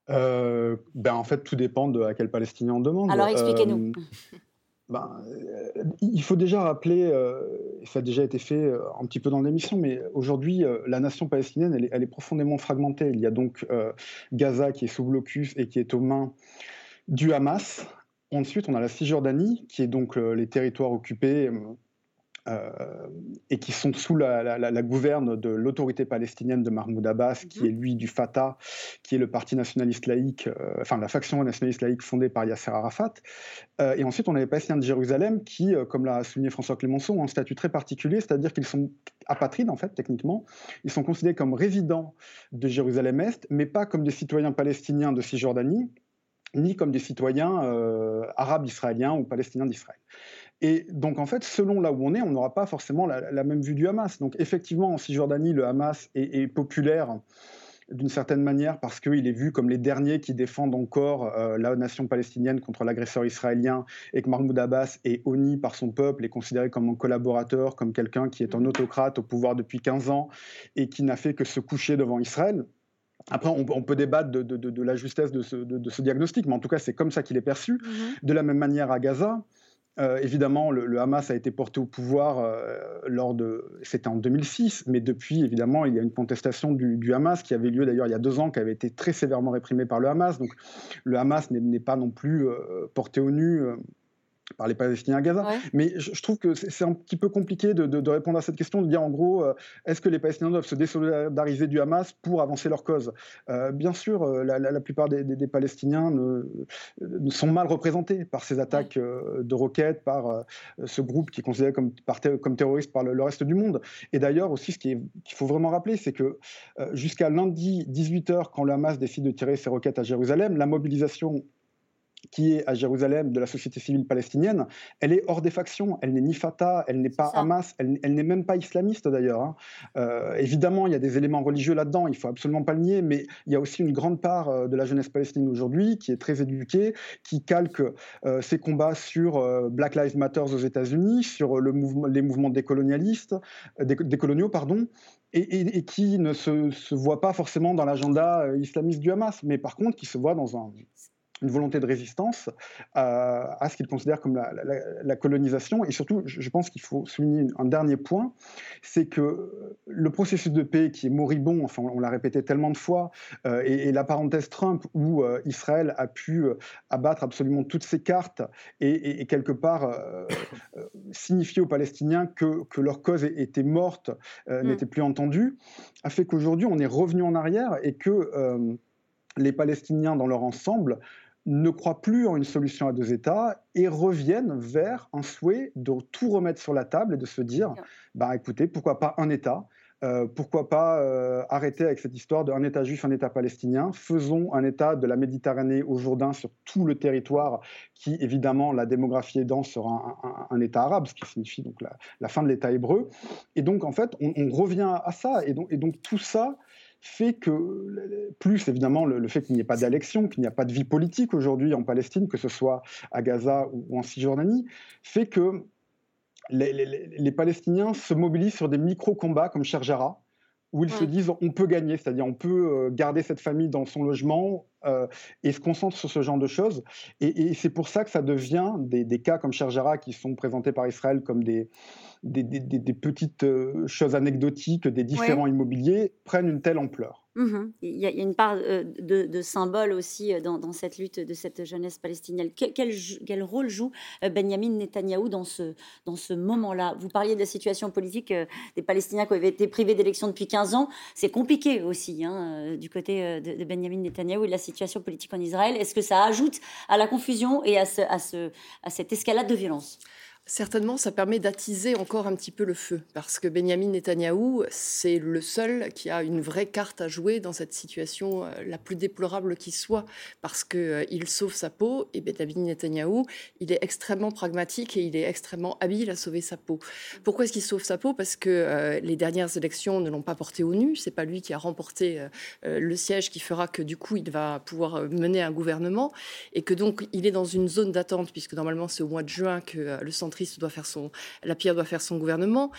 Euh, ben, En fait, tout dépend de à quel Palestinien on demande. Alors expliquez-nous. Euh, ben, euh, il faut déjà rappeler, ça a déjà été fait un petit peu dans l'émission, mais aujourd'hui, la nation palestinienne, elle est, elle est, profondément fragmentée. Il y a donc Gaza qui est sous blocus et qui est aux mains du Hamas, Ensuite, on a la Cisjordanie, qui est donc les territoires occupés et qui sont sous la, gouverne de l'autorité palestinienne de Mahmoud Abbas, qui est lui du Fatah, qui est le parti nationaliste laïque, euh, enfin la faction nationaliste laïque fondée par Yasser Arafat. Euh, et ensuite, on a les Palestiniens de Jérusalem qui, comme l'a souligné François Clémenceau, ont un statut très particulier, c'est-à-dire qu'ils sont apatrides, en fait, techniquement. Ils sont considérés comme résidents de Jérusalem-Est, mais pas comme des citoyens palestiniens de Cisjordanie, ni comme des citoyens arabes israéliens ou palestiniens d'Israël. Et donc, en fait, selon là où on est, on n'aura pas forcément la, même vue du Hamas. Donc, effectivement, en Cisjordanie, le Hamas est, populaire d'une certaine manière parce qu'il est vu comme les derniers qui défendent encore euh, la nation palestinienne contre l'agresseur israélien et que Mahmoud Abbas est honni par son peuple et considéré comme un collaborateur, comme quelqu'un qui est un autocrate au pouvoir depuis 15 ans et qui n'a fait que se coucher devant Israël. Après, on, peut débattre de, la justesse de ce, diagnostic, mais en tout cas, c'est comme ça qu'il est perçu. Mm-hmm. De la même manière à Gaza, euh, évidemment, le, Hamas a été porté au pouvoir euh, lors de. C'était en 2006, mais depuis, évidemment, il y a une contestation du, Hamas qui avait lieu d'ailleurs il y a deux ans, qui avait été très sévèrement réprimée par le Hamas. Donc, le Hamas n'est pas non plus euh, porté au nu par les Palestiniens à Gaza. Mais je, trouve que c'est un petit peu compliqué de, répondre à cette question, de dire en gros, euh, est-ce que les Palestiniens doivent se désolidariser du Hamas pour avancer leur cause? Euh, Bien sûr, euh, la, plupart des, Palestiniens ne, sont mal représentés par ces attaques de roquettes, par ce groupe qui est considéré comme, comme terroriste par le, reste du monde. Et d'ailleurs aussi, ce qu'il faut vraiment rappeler, c'est que jusqu'à lundi 18h, quand le Hamas décide de tirer ses roquettes à Jérusalem, la mobilisation qui est à Jérusalem de la société civile palestinienne, elle est hors des factions. Elle n'est ni Fatah, elle n'est pas Hamas, elle, n'est même pas islamiste d'ailleurs. Hein. Euh, évidemment, il y a des éléments religieux là-dedans, il faut absolument pas le nier, mais il y a aussi une grande part euh, de la jeunesse palestinienne aujourd'hui qui est très éduquée, qui calque euh, ses combats sur Black Lives Matter aux États-Unis, sur le mouvement, les mouvements décolonialistes, décoloniaux, pardon, et, qui ne se, se voit pas forcément dans l'agenda islamiste du Hamas, mais par contre qui se voit dans un une volonté de résistance à, à ce qu'ils considèrent comme la, la, colonisation. Et surtout, je pense qu'il faut souligner un dernier point, c'est que le processus de paix qui est moribond, enfin on l'a répété tellement de fois, euh, et, la parenthèse Trump où euh, Israël a pu euh, abattre absolument toutes ses cartes et, et quelque part signifier aux Palestiniens que, que leur cause était morte, mm. n'était plus entendue, a fait qu'aujourd'hui on est revenu en arrière et que les Palestiniens dans leur ensemble ne croient plus en une solution à deux États et reviennent vers un souhait de tout remettre sur la table et de se dire, bah écoutez, pourquoi pas un État euh, pourquoi pas euh, arrêter avec cette histoire d'un État juif, un État palestinien Faisons un État de la Méditerranée au Jourdain sur tout le territoire, qui évidemment, la démographie aidant, sera un, État arabe, ce qui signifie donc la, fin de l'État hébreu. Et donc, en fait, on, revient à ça. Et donc, et donc tout ça, fait que, plus évidemment le, fait qu'il n'y ait pas d'élection, qu'il n'y a pas de vie politique aujourd'hui en Palestine, que ce soit à Gaza ou, en Cisjordanie, fait que les, Palestiniens se mobilisent sur des micro-combats comme Sherjara, où ils se disent on peut gagner, c'est-à-dire on peut euh, garder cette famille dans son logement euh, et se concentre sur ce genre de choses. Et, c'est pour ça que ça devient des, des cas comme Sherjara qui sont présentés par Israël comme des, des, petites euh, choses anecdotiques, des différents immobiliers prennent une telle ampleur. Mmh il, y a, une part euh, de, symbole aussi euh, dans, cette lutte de cette jeunesse palestinienne. Quel, rôle joue Benjamin Netanyahou dans ce, dans ce moment-là? Vous parliez de la situation politique des Palestiniens qui avaient été privés d'élections depuis 15 ans. C'est compliqué aussi hein, du côté de, Benjamin Netanyahou et de la situation politique en Israël. Est-ce que ça ajoute à la confusion et à cette escalade de violence? Certainement, ça permet d'attiser encore un petit peu le feu, parce que Benjamin Netanyahou, c'est le seul qui a une vraie carte à jouer dans cette situation euh, la plus déplorable qui soit, parce qu'il euh, sauve sa peau, et Benjamin Netanyahou, il est extrêmement pragmatique et il est extrêmement habile à sauver sa peau. Pourquoi est-ce qu'il sauve sa peau? Parce que euh, les dernières élections ne l'ont pas porté au nu, c'est pas lui qui a remporté le siège qui fera que du coup il va pouvoir mener un gouvernement, et que donc il est dans une zone d'attente, puisque normalement c'est au mois de juin que le centre doit faire son, la pierre doit faire son gouvernement.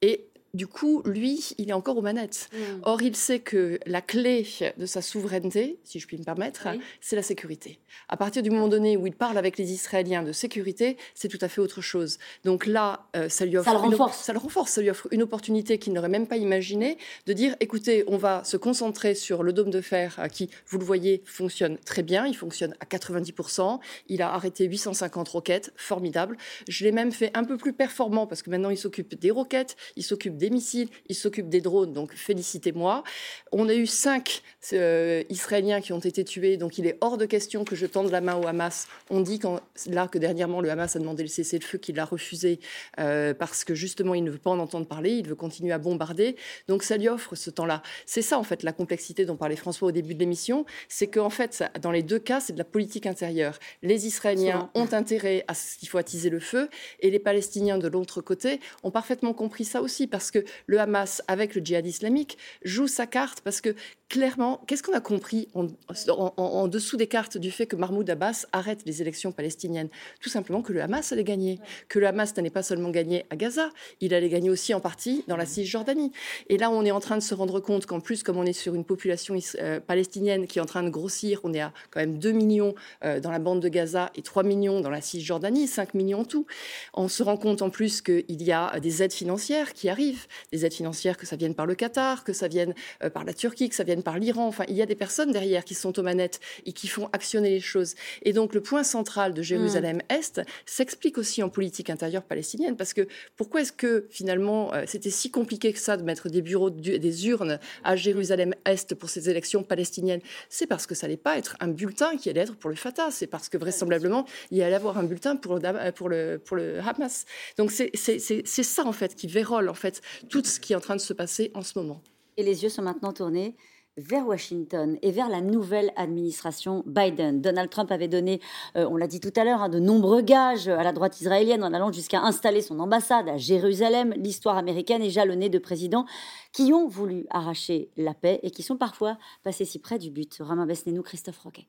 Et du coup, lui, il est encore aux manettes. Mm. Or, il sait que la clé de sa souveraineté, si je puis me permettre, c'est la sécurité. À partir du moment donné où il parle avec les Israéliens de sécurité, c'est tout à fait autre chose. Donc là, euh, ça lui offre ça le renforce. ça le renforce, ça lui offre une opportunité qu'il n'aurait même pas imaginée de dire écoutez, on va se concentrer sur le dôme de fer qui, vous le voyez, fonctionne très bien. Il fonctionne à 90%. Il a arrêté 850 roquettes, formidable. Je l'ai même fait un peu plus performant parce que maintenant il s'occupe des roquettes, il s'occupe des missiles, il s'occupe des drones, donc félicitez-moi. On a eu cinq euh, Israéliens qui ont été tués, donc il est hors de question que je tende la main au Hamas. On dit quand, là que dernièrement le Hamas a demandé le cessez-le-feu, qu'il l'a refusé euh, parce que justement il ne veut pas en entendre parler, il veut continuer à bombarder. Donc ça lui offre ce temps-là. C'est ça en fait la complexité dont parlait François au début de l'émission, c'est qu'en fait dans les deux cas c'est de la politique intérieure. Les Israéliens ont intérêt à ce qu'il faut attiser le feu et les Palestiniens de l'autre côté ont parfaitement compris ça aussi parce que le Hamas, avec le djihad islamique, joue sa carte parce que clairement, qu'est-ce qu'on a compris en, dessous des cartes du fait que Mahmoud Abbas arrête les élections palestiniennes? Tout simplement que le Hamas allait gagner. Que le Hamas n'allait pas seulement gagner à Gaza, il allait gagner aussi en partie dans la Cisjordanie. Et là, on est en train de se rendre compte qu'en plus, comme on est sur une population euh, palestinienne qui est en train de grossir, on est à quand même 2 millions euh, dans la bande de Gaza et 3 millions dans la Cisjordanie, 5 millions en tout. On se rend compte en plus qu'il y a des aides financières qui arrivent, des aides financières que ça vienne par le Qatar, que ça vienne euh, par la Turquie, que ça vienne par l'Iran. Enfin, il y a des personnes derrière qui sont aux manettes et qui font actionner les choses. Et donc, le point central de Jérusalem-Est s'explique aussi en politique intérieure palestinienne, parce que pourquoi est-ce que finalement euh, c'était si compliqué que ça de mettre des bureaux, des urnes à Jérusalem-Est pour ces élections palestiniennes? C'est parce que ça n'allait pas être un bulletin qui allait être pour le Fatah. C'est parce que vraisemblablement il y allait avoir un bulletin pour le, pour le, pour le Hamas. Donc c'est ça en fait qui vérole en fait tout ce qui est en train de se passer en ce moment. Et les yeux sont maintenant tournés vers Washington et vers la nouvelle administration Biden. Donald Trump avait donné, euh, on l'a dit tout à l'heure, hein, de nombreux gages à la droite israélienne en allant jusqu'à installer son ambassade à Jérusalem. L'histoire américaine est jalonnée de présidents qui ont voulu arracher la paix et qui sont parfois passés si près du but. Romain Besnénou, Christophe Roquet.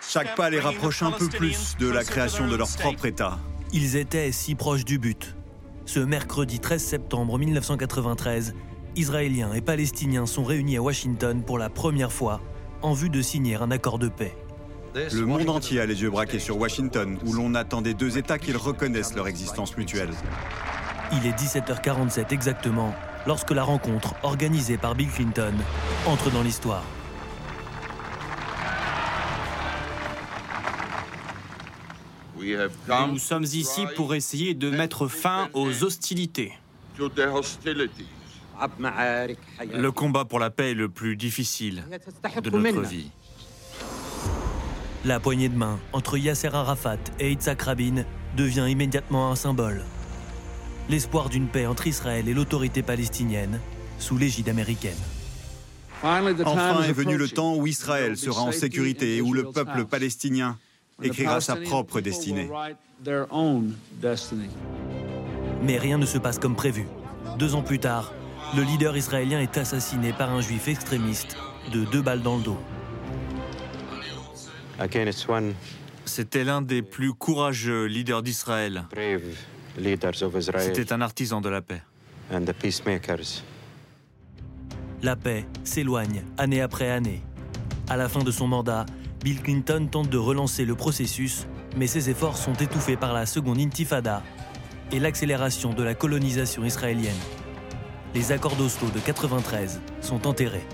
Chaque pas les rapproche un peu plus de la création de leur propre État. Ils étaient si proches du but. Ce mercredi 13 septembre 1993, Israéliens et Palestiniens sont réunis à Washington pour la première fois en vue de signer un accord de paix. Le monde entier a les yeux braqués sur Washington, où l'on attend des deux États qu'ils reconnaissent leur existence mutuelle. Il est 17h47 exactement lorsque la rencontre organisée par Bill Clinton entre dans l'histoire. Nous sommes ici pour essayer de mettre fin aux hostilités. Le combat pour la paix est le plus difficile de notre vie. La poignée de main entre Yasser Arafat et Yitzhak Rabin devient immédiatement un symbole. L'espoir d'une paix entre Israël et l'autorité palestinienne sous l'égide américaine. Enfin est venu le temps où Israël sera en sécurité et où le peuple palestinien écrira sa propre destinée. Mais rien ne se passe comme prévu. Deux ans plus tard, le leader israélien est assassiné par un juif extrémiste de deux balles dans le dos. C'était l'un des plus courageux leaders d'Israël. C'était un artisan de la paix. La paix s'éloigne année après année. À la fin de son mandat, Bill Clinton tente de relancer le processus, mais ses efforts sont étouffés par la seconde intifada et l'accélération de la colonisation israélienne. Les accords d'Oslo de 93 sont enterrés.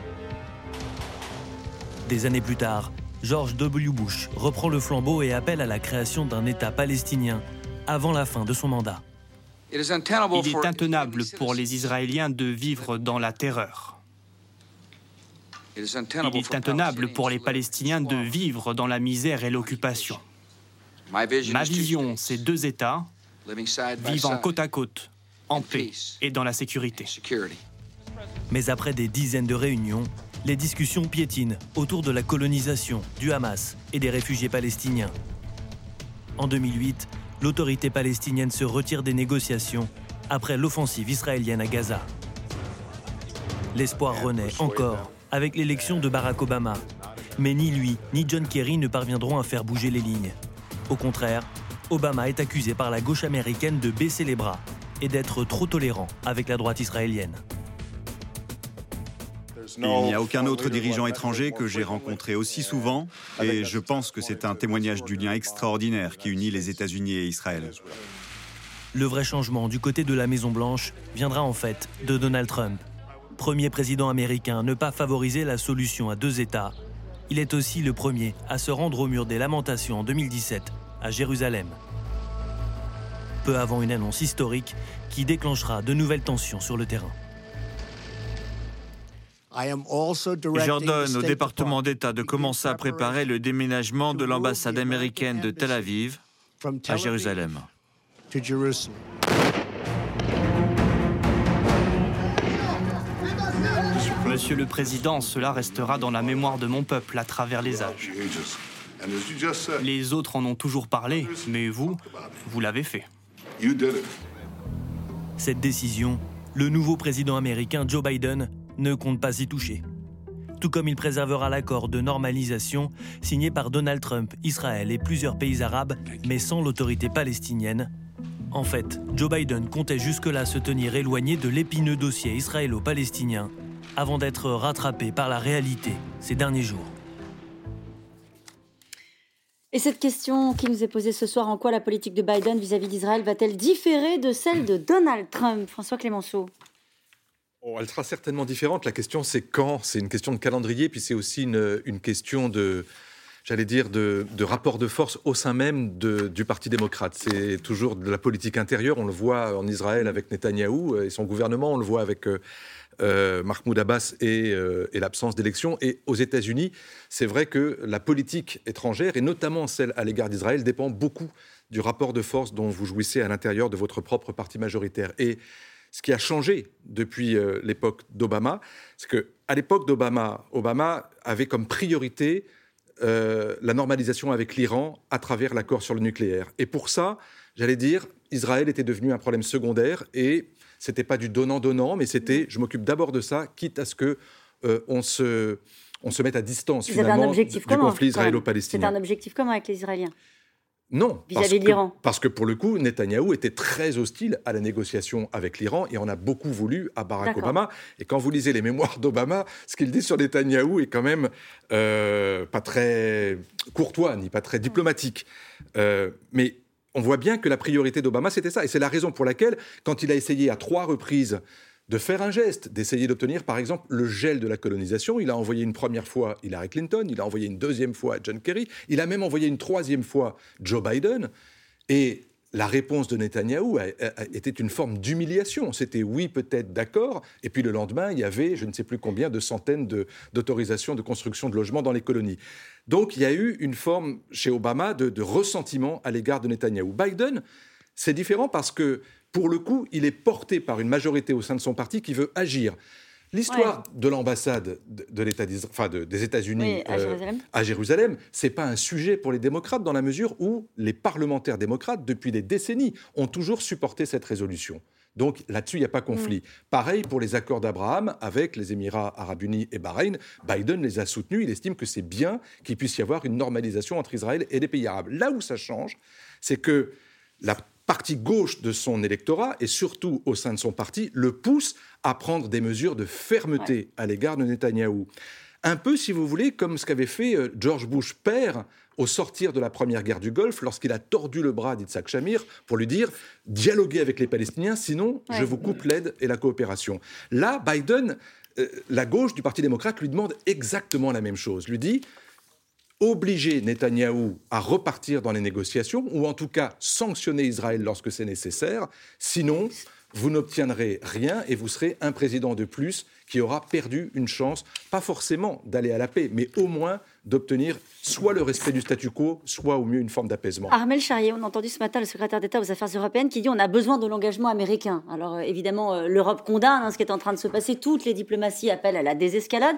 Des années plus tard, George W. Bush reprend le flambeau et appelle à la création d'un État palestinien avant la fin de son mandat. Il est intenable pour les Israéliens de vivre dans la terreur. Il est intenable pour les Palestiniens de vivre dans la misère et l'occupation. Ma vision, c'est deux États vivant côte à côte, en paix et dans la sécurité. Mais après des dizaines de réunions, les discussions piétinent autour de la colonisation, du Hamas et des réfugiés palestiniens. En 2008, l'autorité palestinienne se retire des négociations après l'offensive israélienne à Gaza. L'espoir renaît encore avec l'élection de Barack Obama. Mais ni lui, ni John Kerry ne parviendront à faire bouger les lignes. Au contraire, Obama est accusé par la gauche américaine de baisser les bras et d'être trop tolérant avec la droite israélienne. Il n'y a aucun autre dirigeant étranger que j'ai rencontré aussi souvent et je pense que c'est un témoignage du lien extraordinaire qui unit les États-Unis et Israël. Le vrai changement du côté de la Maison-Blanche viendra en fait de Donald Trump. Premier président américain à ne pas favoriser la solution à deux États, il est aussi le premier à se rendre au mur des lamentations en 2017 à Jérusalem. Peu avant une annonce historique qui déclenchera de nouvelles tensions sur le terrain. J'ordonne au département d'État de commencer à préparer le déménagement de l'ambassade américaine de Tel Aviv à Jérusalem. Monsieur le Président, cela restera dans la mémoire de mon peuple à travers les âges. Les autres en ont toujours parlé, mais vous, vous l'avez fait. Cette décision, le nouveau président américain Joe Biden ne compte pas y toucher. Tout comme il préservera l'accord de normalisation signé par Donald Trump, Israël et plusieurs pays arabes, mais sans l'autorité palestinienne. En fait, Joe Biden comptait jusque-là se tenir éloigné de l'épineux dossier israélo-palestinien avant d'être rattrapé par la réalité ces derniers jours. Et cette question qui nous est posée ce soir, en quoi la politique de Biden vis-à-vis d'Israël va-t-elle différer de celle de Donald Trump? François Clémenceau oh, Elle sera certainement différente. La question, c'est quand? C'est une question de calendrier, puis c'est aussi une, question de, j'allais dire, de, rapport de force au sein même du Parti démocrate. C'est toujours de la politique intérieure. On le voit en Israël avec Netanyahou et son gouvernement. On le voit avec euh, euh, Mahmoud Abbas euh, et, l'absence d'élection. Et aux États-Unis, c'est vrai que la politique étrangère, et notamment celle à l'égard d'Israël, dépend beaucoup du rapport de force dont vous jouissez à l'intérieur de votre propre parti majoritaire. Et ce qui a changé depuis euh, l'époque d'Obama, c'est que à l'époque d'Obama, Obama avait comme priorité la normalisation avec l'Iran à travers l'accord sur le nucléaire. Et pour ça, j'allais dire, Israël était devenu un problème secondaire et c'était pas du donnant-donnant, mais c'était je m'occupe d'abord de ça, quitte à ce que euh, on se on se mette à distance finalement du, conflit israélo-palestinien. C'est un objectif commun avec les Israéliens. Non, vis-à-vis de l'Iran. Parce que pour le coup, Netanyahou était très hostile à la négociation avec l'Iran et on a beaucoup voulu à Barack Obama. Et quand vous lisez les mémoires d'Obama, ce qu'il dit sur Netanyahou est quand même euh, pas très courtois ni pas très diplomatique. Euh, mais on voit bien que la priorité d'Obama, c'était ça. Et c'est la raison pour laquelle, quand il a essayé à trois reprises de faire un geste, d'essayer d'obtenir par exemple le gel de la colonisation. Il a envoyé une première fois Hillary Clinton, il a envoyé une deuxième fois John Kerry, il a même envoyé une troisième fois Joe Biden. Et la réponse de Netanyahou était une forme d'humiliation. C'était oui, peut-être, d'accord. Et puis le lendemain, il y avait je ne sais plus combien de centaines d'autorisations de, construction de logements dans les colonies. Donc il y a eu une forme chez Obama de, ressentiment à l'égard de Netanyahou. Biden, c'est différent parce que, pour le coup, il est porté par une majorité au sein de son parti qui veut agir. L'histoire de l'ambassade de, l'État enfin des États-Unis à, Jérusalem, ce c'est pas un sujet pour les démocrates dans la mesure où les parlementaires démocrates, depuis des décennies, ont toujours supporté cette résolution. Donc là-dessus, il n'y a pas conflit. Mm. Pareil pour les accords d'Abraham avec les Émirats arabes unis et Bahreïn. Biden les a soutenus. Il estime que c'est bien qu'il puisse y avoir une normalisation entre Israël et les pays arabes. Là où ça change, c'est que la partie gauche de son électorat et surtout au sein de son parti le pousse à prendre des mesures de fermeté à l'égard de Netanyahou. Un peu, si vous voulez, comme ce qu'avait fait euh, George Bush père au sortir de la première guerre du Golfe, lorsqu'il a tordu le bras d'Itzhak Shamir pour lui dire dialoguez avec les Palestiniens, sinon je vous coupe l'aide et la coopération. Là, Biden, euh, la gauche du Parti démocrate lui demande exactement la même chose. Lui dit obliger Netanyahou à repartir dans les négociations, ou en tout cas sanctionner Israël lorsque c'est nécessaire, sinon vous n'obtiendrez rien et vous serez un président de plus qui aura perdu une chance, pas forcément d'aller à la paix, mais au moins d'obtenir soit le respect du statu quo, soit au mieux une forme d'apaisement. Armel Charrier, on a entendu ce matin le secrétaire d'État aux Affaires européennes qui dit on a besoin de l'engagement américain. Alors euh, évidemment, euh, l'Europe condamne hein, ce qui est en train de se passer, toutes les diplomaties appellent à la désescalade.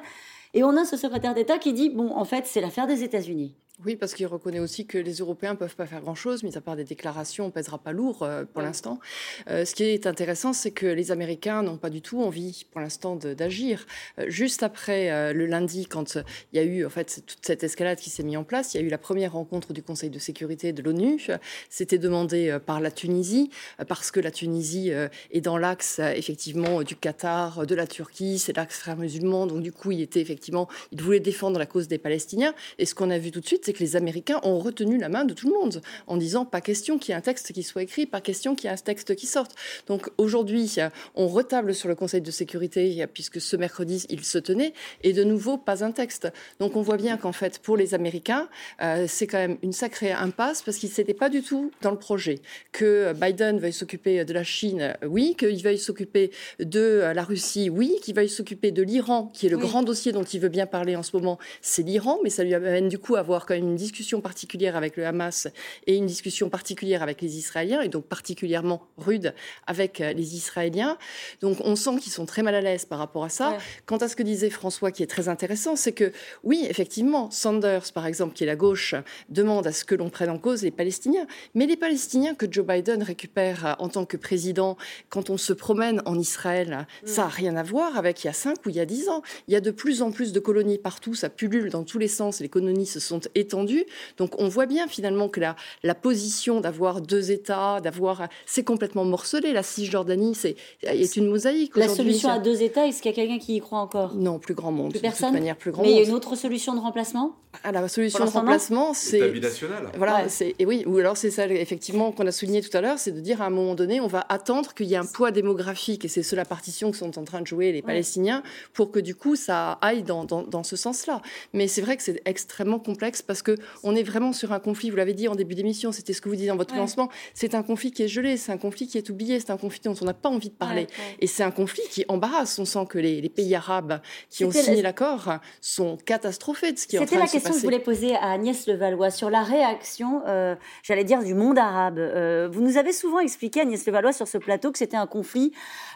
Et on a ce secrétaire d'État qui dit bon, en fait, c'est l'affaire des États-Unis. Oui, parce qu'il reconnaît aussi que les Européens ne peuvent pas faire grand-chose, mis à part des déclarations, on ne pèsera pas lourd euh, pour l'instant. Euh, ce qui est intéressant, c'est que les Américains n'ont pas du tout envie, pour l'instant, d'agir. Euh, juste après le lundi, quand il y a eu en fait toute cette escalade qui s'est mise en place, il y a eu la première rencontre du Conseil de sécurité de l'ONU. C'était demandé par la Tunisie, parce que la Tunisie est dans l'axe effectivement du Qatar, de la Turquie, c'est l'axe frère musulman, donc du coup, il était effectivement, il voulait défendre la cause des Palestiniens. Et ce qu'on a vu tout de suite, c'est que les Américains ont retenu la main de tout le monde en disant pas question qu'il y ait un texte qui soit écrit, pas question qu'il y ait un texte qui sorte. Donc aujourd'hui, on retable sur le Conseil de sécurité, puisque ce mercredi, il se tenait, et de nouveau, pas un texte. Donc on voit bien qu'en fait, pour les Américains, euh, c'est quand même une sacrée impasse, parce qu'ils n'étaient pas du tout dans le projet. Que Biden veuille s'occuper de la Chine, oui, qu'il veuille s'occuper de la Russie, oui, qu'il veuille s'occuper de l'Iran, qui est le grand dossier dont il veut bien parler en ce moment, c'est l'Iran, mais ça lui amène du coup à avoir quand même une discussion particulière avec le Hamas et une discussion particulière avec les Israéliens, et donc particulièrement rude avec euh, les Israéliens. Donc on sent qu'ils sont très mal à l'aise par rapport à ça. Quant à ce que disait François, qui est très intéressant, c'est que oui, effectivement, Sanders, par exemple, qui est la gauche, demande à ce que l'on prenne en cause les Palestiniens. Mais les Palestiniens que Joe Biden récupère euh, en tant que président, quand on se promène en Israël, ça n'a rien à voir avec il y a 5 ou il y a 10 ans. Il y a de plus en plus de colonies partout, ça pullule dans tous les sens, les colonies se sont étendues. Donc on voit bien finalement que la, la position d'avoir deux États, d'avoir, c'est complètement morcelé. La Cisjordanie, c'est est une mosaïque. La solution à deux États, est-ce qu'il y a quelqu'un qui y croit encore? Non, plus grand monde. Plus personne? De manière, plus grand Mais il y a une autre solution de remplacement? Ah, La solution de remplacement, c'est national. Voilà, c'est et oui, ou alors c'est ça effectivement qu'on a souligné tout à l'heure, c'est de dire à un moment donné, on va attendre qu'il y ait un poids démographique et c'est cela la partition que sont en train de jouer les Palestiniens pour que du coup ça aille dans, dans, dans ce sens-là. Mais c'est vrai que c'est extrêmement complexe parce que on est vraiment sur un conflit, vous l'avez dit en début d'émission, c'était ce que vous disiez dans votre lancement, c'est un conflit qui est gelé, c'est un conflit qui est oublié, c'est un conflit dont on n'a pas envie de parler. Et c'est un conflit qui embarrasse. On sent que les, pays arabes qui ont signé l'accord sont catastrophés de ce qui est en train de se passer. C'était la question que je voulais poser à Agnès Levallois sur la réaction, euh, j'allais dire, du monde arabe. Euh, vous nous avez souvent expliqué, Agnès Levallois, sur ce plateau, que c'était un conflit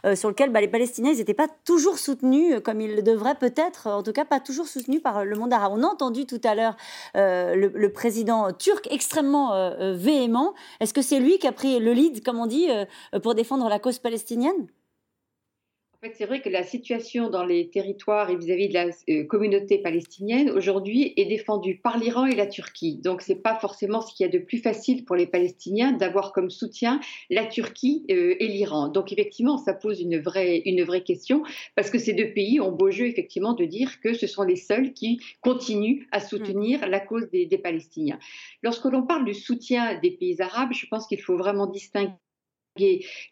euh, sur lequel bah, les Palestiniens n'étaient pas toujours soutenus comme ils le devraient peut-être, en tout cas pas toujours soutenus par le monde arabe. On a entendu tout à l'heure le, le président turc extrêmement euh, euh, véhément. Est-ce que c'est lui qui a pris le lead, comme on dit, euh, pour défendre la cause palestinienne? C'est vrai que la situation dans les territoires et vis-à-vis de la euh, communauté palestinienne aujourd'hui est défendue par l'Iran et la Turquie. Donc, ce n'est pas forcément ce qu'il y a de plus facile pour les Palestiniens d'avoir comme soutien la Turquie euh, et l'Iran. Donc, effectivement, ça pose une vraie, une vraie question parce que ces deux pays ont beau jeu, effectivement, de dire que ce sont les seuls qui continuent à soutenir mm. la cause des, des Palestiniens. Lorsque l'on parle du soutien des pays arabes, je pense qu'il faut vraiment distinguer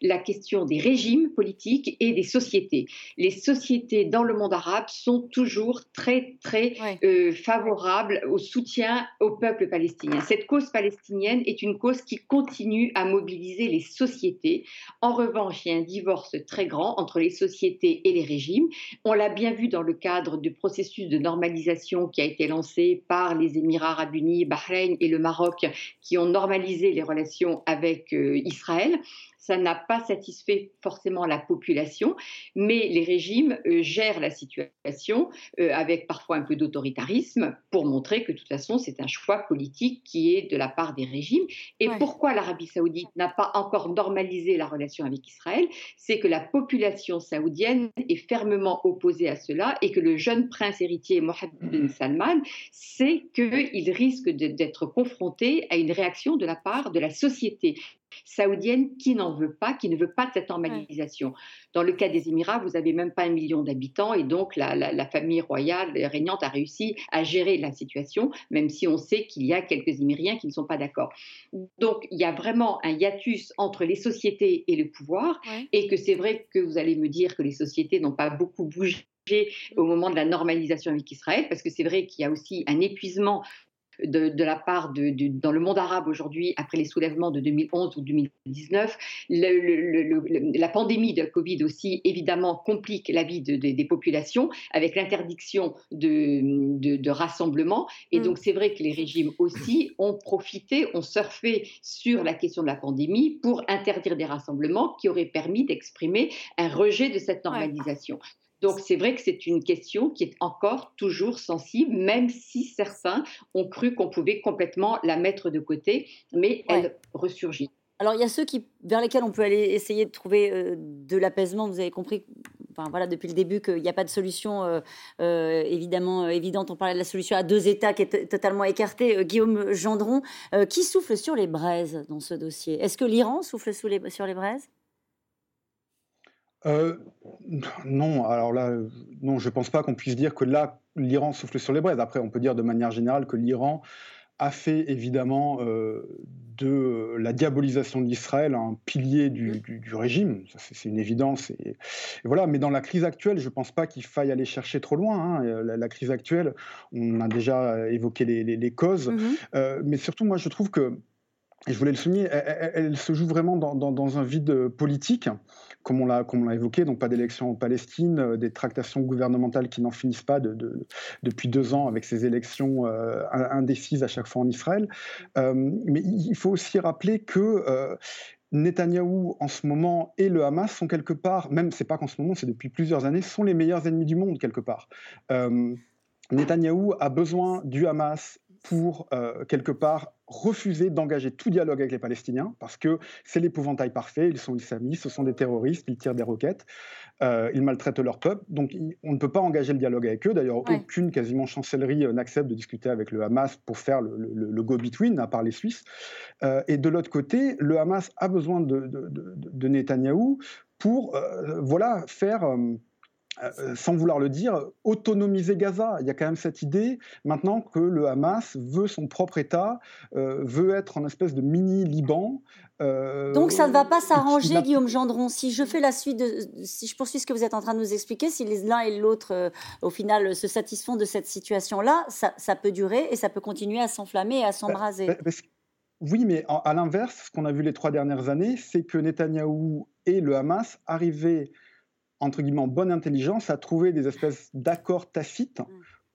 la question des régimes politiques et des sociétés. Les sociétés dans le monde arabe sont toujours très, très euh, favorables au soutien au peuple palestinien. Cette cause palestinienne est une cause qui continue à mobiliser les sociétés. En revanche, il y a un divorce très grand entre les sociétés et les régimes. On l'a bien vu dans le cadre du processus de normalisation qui a été lancé par les Émirats arabes unis, Bahreïn et le Maroc, qui ont normalisé les relations avec euh, Israël ça n'a pas satisfait forcément la population, mais les régimes euh, gèrent la situation euh, avec parfois un peu d'autoritarisme pour montrer que de toute façon c'est un choix politique qui est de la part des régimes. Et pourquoi l'Arabie saoudite n'a pas encore normalisé la relation avec Israël? C'est que la population saoudienne est fermement opposée à cela et que le jeune prince héritier Mohammed bin Salman sait qu'il risque d'être confronté à une réaction de la part de la société saoudienne qui n'en veut pas, qui ne veut pas de cette normalisation. Dans le cas des Émirats, vous n'avez même pas un million d'habitants et donc la, famille royale régnante a réussi à gérer la situation, même si on sait qu'il y a quelques Émiriens qui ne sont pas d'accord. Donc il y a vraiment un hiatus entre les sociétés et le pouvoir et que c'est vrai que vous allez me dire que les sociétés n'ont pas beaucoup bougé au moment de la normalisation avec Israël, parce que c'est vrai qu'il y a aussi un épuisement de, la part de, dans le monde arabe aujourd'hui, après les soulèvements de 2011 ou 2019. la pandémie de Covid aussi, évidemment, complique la vie des populations avec l'interdiction de, de, rassemblement. Et mm. donc, c'est vrai que les régimes aussi ont profité, ont surfé sur la question de la pandémie pour interdire des rassemblements qui auraient permis d'exprimer un rejet de cette normalisation. Donc c'est vrai que c'est une question qui est encore toujours sensible, même si certains ont cru qu'on pouvait complètement la mettre de côté, mais elle ressurgit. Alors il y a ceux qui, vers lesquels on peut aller essayer de trouver euh, de l'apaisement. Vous avez compris, enfin voilà, depuis le début qu'il n'y a pas de solution euh, euh, évidemment évidente. On parlait de la solution à deux États qui est totalement écartée. Guillaume Gendron, qui souffle sur les braises dans ce dossier? Est-ce que l'Iran souffle sous les, sur les braises? Non, alors là, non, je ne pense pas qu'on puisse dire que là, l'Iran souffle sur les braises. Après, on peut dire de manière générale que l'Iran a fait évidemment euh, de la diabolisation d'Israël un pilier du, régime, c'est une évidence. Et, voilà. Mais dans la crise actuelle, je ne pense pas qu'il faille aller chercher trop loin. Hein. Euh, la, crise actuelle, on a déjà évoqué les, causes, mmh euh, mais surtout, moi, je trouve que et je voulais le souligner, elle, se joue vraiment dans, un vide politique comme on l'a évoqué, donc pas d'élections en Palestine, euh, des tractations gouvernementales qui n'en finissent pas de, depuis deux ans avec ces élections euh, indécises à chaque fois en Israël. Euh, mais il faut aussi rappeler que Netanyahou en ce moment et le Hamas sont quelque part, même c'est pas qu'en ce moment, c'est depuis plusieurs années, sont les meilleurs ennemis du monde quelque part. Netanyahou a besoin du Hamas pour quelque part refuser d'engager tout dialogue avec les Palestiniens parce que c'est l'épouvantail parfait, ils sont islamistes, ce sont des terroristes, ils tirent des roquettes, euh, ils maltraitent leur peuple, donc on ne peut pas engager le dialogue avec eux. D'ailleurs, aucune quasiment chancellerie euh, n'accepte de discuter avec le Hamas pour faire le, go-between, à part les Suisses. Euh, et de l'autre côté, le Hamas a besoin de, de, Netanyahou pour voilà, faire euh, euh, sans vouloir le dire, autonomiser Gaza. Il y a quand même cette idée maintenant que le Hamas veut son propre État, euh, veut être en espèce de mini-Liban. Donc ça ne va pas s'arranger, Guillaume Gendron. Si je fais la suite, de, si je poursuis ce que vous êtes en train de nous expliquer, si l'un et l'autre, au final, se satisfont de cette situation-là, ça, peut durer et ça peut continuer à s'enflammer et à bah, s'embraser. Bah, oui, mais à l'inverse, ce qu'on a vu les trois dernières années, c'est que Netanyahou et le Hamas arrivaient entre guillemets, bonne intelligence à trouver des espèces d'accords tacites mm.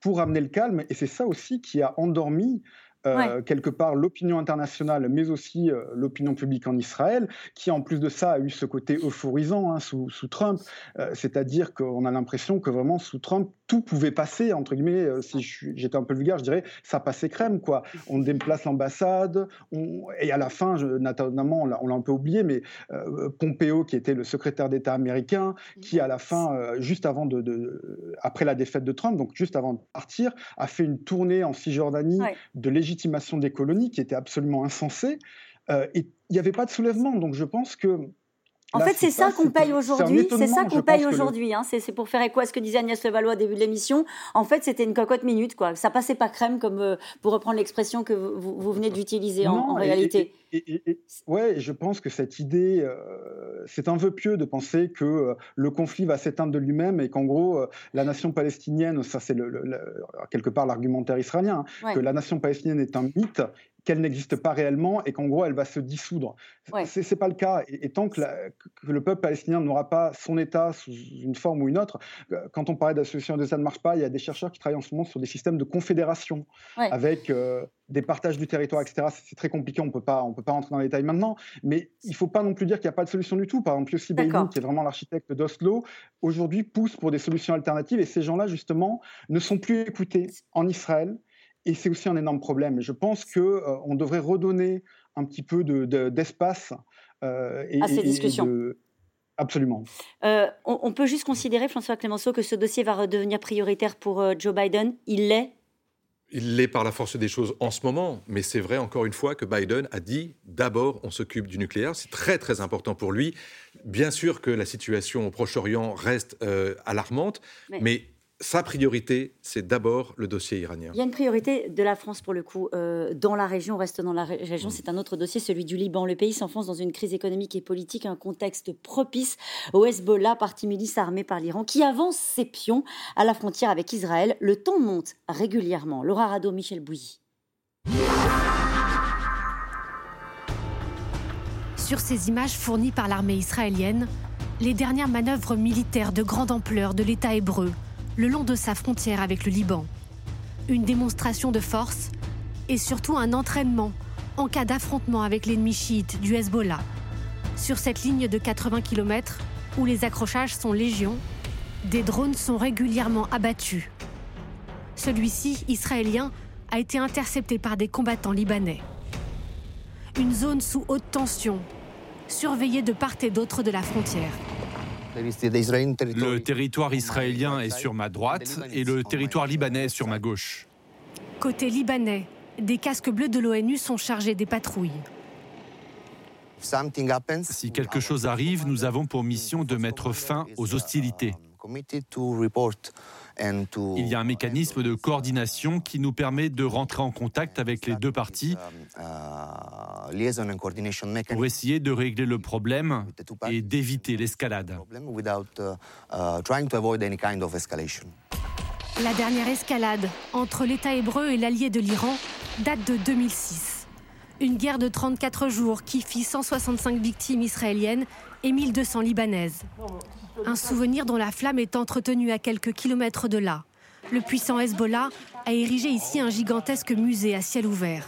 pour amener le calme. Et c'est ça aussi qui a endormi euh, quelque part l'opinion internationale, mais aussi euh, l'opinion publique en Israël, qui en plus de ça a eu ce côté euphorisant hein, sous, Trump, euh, c'est-à-dire qu'on a l'impression que vraiment sous Trump, tout pouvait passer, entre guillemets, si j'étais un peu vulgaire, je dirais, ça passait crème, quoi. On déplace l'ambassade, et à la fin, je, notamment, on l'a un peu oublié, mais Pompeo, qui était le secrétaire d'État américain, qui à la fin, juste avant de, après la défaite de Trump, donc juste avant de partir, a fait une tournée en Cisjordanie de législation légitimation des colonies qui était absolument insensée. Euh, et il n'y avait pas de soulèvement. Donc je pense que en fait, c'est ça qu'on paye aujourd'hui. C'est ça qu'on paye aujourd'hui. Hein. C'est pour faire écho à ce que disait Agnès Levallois au début de l'émission. En fait, c'était une cocotte minute. Quoi. Ça passait pas crème, comme euh, pour reprendre l'expression que vous, venez d'utiliser en, réalité. Et, ouais, je pense que cette idée, euh, c'est un vœu pieux de penser que euh, le conflit va s'éteindre de lui-même et qu'en gros, la nation palestinienne, ça c'est quelque part l'argumentaire israélien, hein, que la nation palestinienne est un mythe qu'elle n'existe pas réellement et qu'en gros elle va se dissoudre. Ce C'est pas le cas. Et, tant que, le peuple palestinien n'aura pas son État sous une forme ou une autre, euh, quand on parlait d'association d'État ne marche pas, il y a des chercheurs qui travaillent en ce moment sur des systèmes de confédération avec euh, des partages du territoire, etc. C'est très compliqué, on peut pas, on peut pas rentrer dans les détails maintenant, mais il faut pas non plus dire qu'il n'y a pas de solution du tout. Par exemple, Yossi Beilou, qui est vraiment l'architecte d'Oslo, aujourd'hui pousse pour des solutions alternatives et ces gens-là justement ne sont plus écoutés en Israël et c'est aussi un énorme problème. Je pense qu'on euh, devrait redonner un petit peu d'espace de, euh, à ces discussions. Absolument. Euh, on, peut juste considérer, François Clémenceau, que ce dossier va redevenir prioritaire pour Joe Biden. Il l'est? Il l'est par la force des choses en ce moment, mais c'est vrai encore une fois que Biden a dit d'abord on s'occupe du nucléaire, c'est très très important pour lui. Bien sûr que la situation au Proche-Orient reste alarmante, mais sa priorité, c'est d'abord le dossier iranien. Il y a une priorité de la France pour le coup euh, dans la région, on reste dans la région, c'est un autre dossier, celui du Liban. Le pays s'enfonce dans une crise économique et politique, un contexte propice au Hezbollah, parti milice armée par l'Iran, qui avance ses pions à la frontière avec Israël. Le ton monte régulièrement. Laura Rado, Michel Bouilly. Sur ces images fournies par l'armée israélienne, les dernières manœuvres militaires de grande ampleur de l'État hébreu le long de sa frontière avec le Liban. Une démonstration de force et surtout un entraînement en cas d'affrontement avec l'ennemi chiite du Hezbollah. Sur cette ligne de 80 km, où les accrochages sont légion, Des drones sont régulièrement abattus. Celui-ci, israélien, a été intercepté par des combattants libanais. Une zone sous haute tension, surveillée de part et d'autre de la frontière. Le territoire israélien est sur ma droite et le territoire libanais est sur ma gauche. Côté libanais, des casques bleus de l'ONU sont chargés des patrouilles. Si quelque chose arrive, nous avons pour mission de mettre fin aux hostilités. Il y a un mécanisme de coordination qui nous permet de rentrer en contact avec les deux parties pour essayer de régler le problème et d'éviter l'escalade. La dernière escalade entre l'État hébreu et l'allié de l'Iran date de 2006. Une guerre de 34 jours qui fit 165 victimes israéliennes et 1200 libanaises. Un souvenir dont la flamme est entretenue à quelques kilomètres de là. Le puissant Hezbollah a érigé ici un gigantesque musée à ciel ouvert.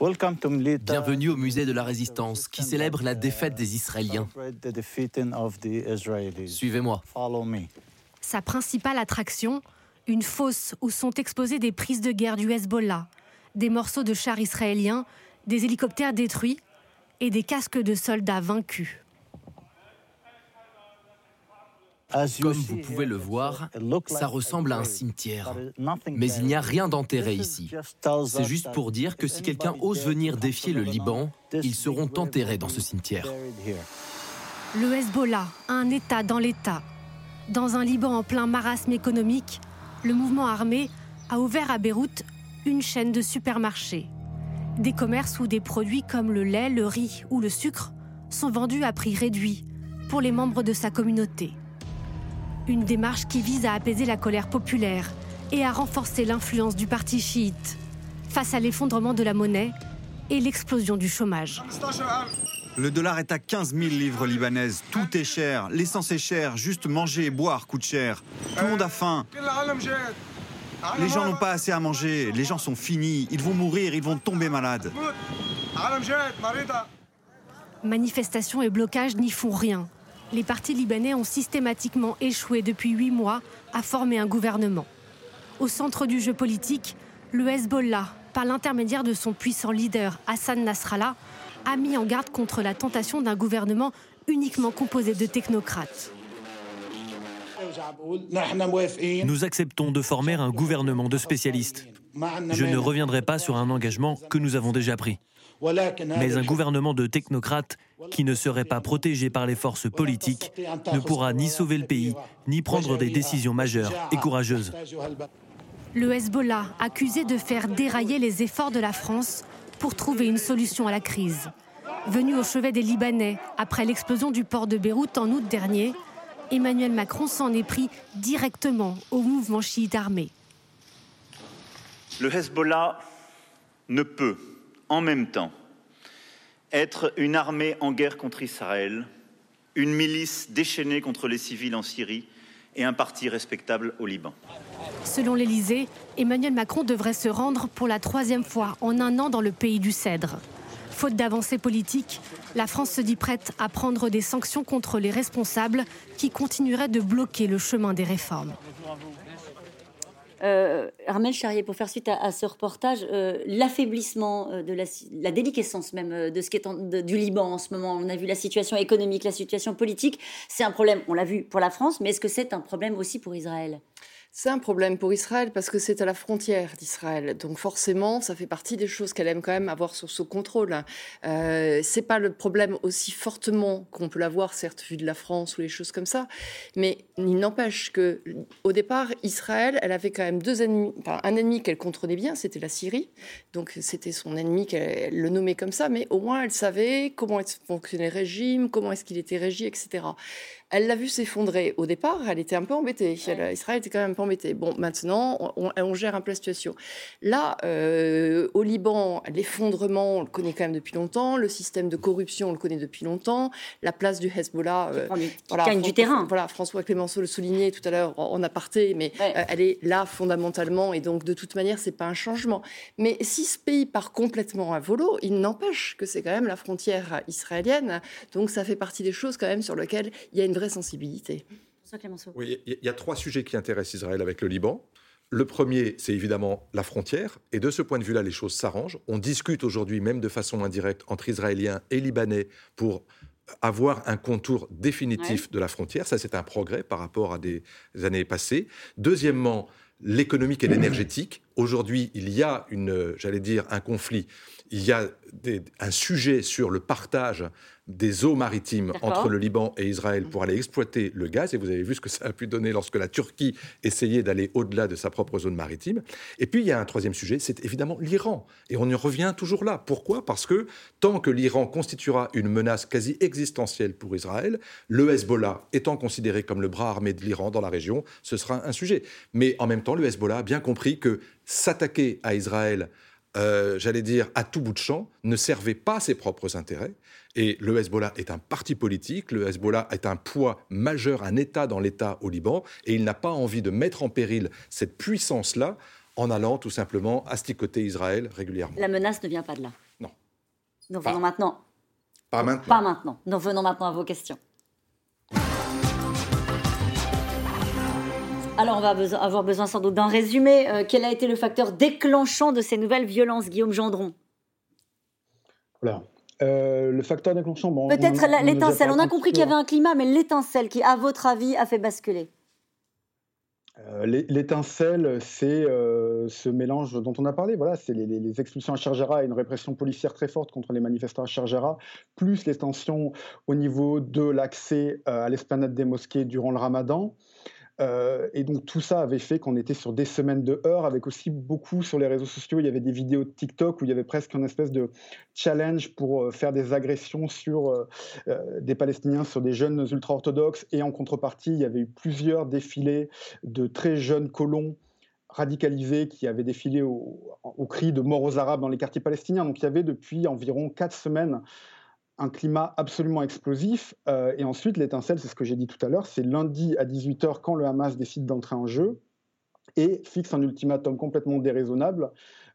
Bienvenue au musée de la résistance qui célèbre la défaite des Israéliens. Suivez-moi. Sa principale attraction, une fosse où sont exposées des prises de guerre du Hezbollah, des morceaux de chars israéliens, des hélicoptères détruits et des casques de soldats vaincus. Comme vous pouvez le voir, ça ressemble à un cimetière. Mais il n'y a rien d'enterré ici. C'est juste pour dire que si quelqu'un ose venir défier le Liban, ils seront enterrés dans ce cimetière. Le Hezbollah, un État dans l'État. Dans un Liban en plein marasme économique, le mouvement armé a ouvert à Beyrouth une chaîne de supermarchés. Des commerces où des produits comme le lait, le riz ou le sucre sont vendus à prix réduit pour les membres de sa communauté. Une démarche qui vise à apaiser la colère populaire et à renforcer l'influence du parti chiite face à l'effondrement de la monnaie et l'explosion du chômage. Le dollar est à 15 000 livres libanaises. Tout est cher. L'essence est chère. Juste manger et boire coûte cher. Tout le monde a faim. Les gens n'ont pas assez à manger. Les gens sont finis. Ils vont mourir. Ils vont tomber malades. Manifestations et blocages n'y font rien les partis libanais ont systématiquement échoué depuis huit mois à former un gouvernement. Au centre du jeu politique, le Hezbollah, par l'intermédiaire de son puissant leader Hassan Nasrallah, a mis en garde contre la tentation d'un gouvernement uniquement composé de technocrates. Nous acceptons de former un gouvernement de spécialistes. Je ne reviendrai pas sur un engagement que nous avons déjà pris. Mais un gouvernement de technocrates qui ne serait pas protégé par les forces politiques ne pourra ni sauver le pays, ni prendre des décisions majeures et courageuses. Le Hezbollah, accusé de faire dérailler les efforts de la France pour trouver une solution à la crise. Venu au chevet des Libanais après l'explosion du port de Beyrouth en août dernier, Emmanuel Macron s'en est pris directement au mouvement chiite armé. Le Hezbollah ne peut en même temps être une armée en guerre contre Israël, une milice déchaînée contre les civils en Syrie et un parti respectable au Liban. Selon l'Élysée, Emmanuel Macron devrait se rendre pour la troisième fois en un an dans le pays du Cèdre. Faute d'avancée politique, la France se dit prête à prendre des sanctions contre les responsables qui continueraient de bloquer le chemin des réformes. Euh, Armel Charrier, pour faire suite à, ce reportage, euh, l'affaiblissement euh, de la, déliquescence même de ce qui est du Liban en ce moment. On a vu la situation économique, la situation politique. C'est un problème, on l'a vu pour la France, mais est-ce que c'est un problème aussi pour Israël? C'est un problème pour Israël parce que c'est à la frontière d'Israël. Donc forcément, ça fait partie des choses qu'elle aime quand même avoir sur son contrôle. Euh, c'est pas le problème aussi fortement qu'on peut l'avoir, certes, vu de la France ou les choses comme ça. Mais il n'empêche que, au départ, Israël, elle avait quand même deux ennemis. Un ennemi qu'elle contrôlait bien, c'était la Syrie. Donc c'était son ennemi qu'elle le nommait comme ça. Mais au moins, elle savait comment fonctionnait le régime, comment est-ce qu'il était régi, etc. Elle l'a vu s'effondrer. Au départ, elle était un peu embêtée. Israël était quand même un peu embêté. Bon, maintenant, on, gère un peu la situation. Là, euh, au Liban, l'effondrement, on le connaît quand même depuis longtemps. Le système de corruption, on le connaît depuis longtemps. La place du Hezbollah, euh, voilà, du terrain. Voilà, François Clémenceau le soulignait tout à l'heure en aparté, mais euh, elle est là fondamentalement. Et donc, de toute manière, c'est pas un changement. Mais si ce pays part complètement à volo, il n'empêche que c'est quand même la frontière israélienne. Donc, ça fait partie des choses quand même sur lesquelles il y a une sensibilité. Oui, il y a trois sujets qui intéressent Israël avec le Liban. Le premier, c'est évidemment la frontière. Et de ce point de vue-là, les choses s'arrangent. On discute aujourd'hui, même de façon indirecte, entre Israéliens et Libanais pour avoir un contour définitif de la frontière. Ça, c'est un progrès par rapport à des années passées. Deuxièmement, l'économique et l'énergétique. Aujourd'hui, il y a une, j'allais dire, un conflit. Il y a un sujet sur le partage des eaux maritimes entre le Liban et Israël pour aller exploiter le gaz. Et vous avez vu ce que ça a pu donner lorsque la Turquie essayait d'aller au-delà de sa propre zone maritime. Et puis, il y a un troisième sujet, c'est évidemment l'Iran. Et on y revient toujours là. Pourquoi? Parce que tant que l'Iran constituera une menace quasi existentielle pour Israël, le Hezbollah étant considéré comme le bras armé de l'Iran dans la région, ce sera un sujet. Mais en même temps, le Hezbollah a bien compris que s'attaquer à Israël, euh, j'allais dire, à tout bout de champ, ne servait pas ses propres intérêts. Et le Hezbollah est un parti politique, le Hezbollah est un poids majeur, un État dans l'État au Liban, et il n'a pas envie de mettre en péril cette puissance-là en allant tout simplement asticoter Israël régulièrement. La menace ne vient pas de là. Non. Nous venons maintenant. Pas maintenant. Pas maintenant. Nous venons maintenant à vos questions. Alors, on va avoir besoin sans doute d'un résumé. Euh, quel a été le facteur déclenchant de ces nouvelles violences, Guillaume Gendron? Voilà. Euh, le facteur déclenchant, bon, Peut-être l'étincelle. On a compris qu'il y avait un climat, mais l'étincelle qui, à votre avis, a fait basculer euh, L'étincelle, c'est euh, ce mélange dont on a parlé. Voilà, c'est les, expulsions à Chargera et une répression policière très forte contre les manifestants à Chargera, plus les tensions au niveau de l'accès à l'esplanade des mosquées durant le Ramadan. Euh, et donc tout ça avait fait qu'on était sur des semaines de heurts, avec aussi beaucoup sur les réseaux sociaux. Il y avait des vidéos de TikTok où il y avait presque une espèce de challenge pour euh, faire des agressions sur euh, des Palestiniens, sur des jeunes ultra-orthodoxes. Et en contrepartie, il y avait eu plusieurs défilés de très jeunes colons radicalisés qui avaient défilé au, au cri de mort aux Arabes dans les quartiers palestiniens. Donc il y avait depuis environ quatre semaines un climat absolument explosif. Euh, et ensuite, l'étincelle, c'est ce que j'ai dit tout à l'heure, c'est lundi à 18h quand le Hamas décide d'entrer en jeu et fixe un ultimatum complètement déraisonnable.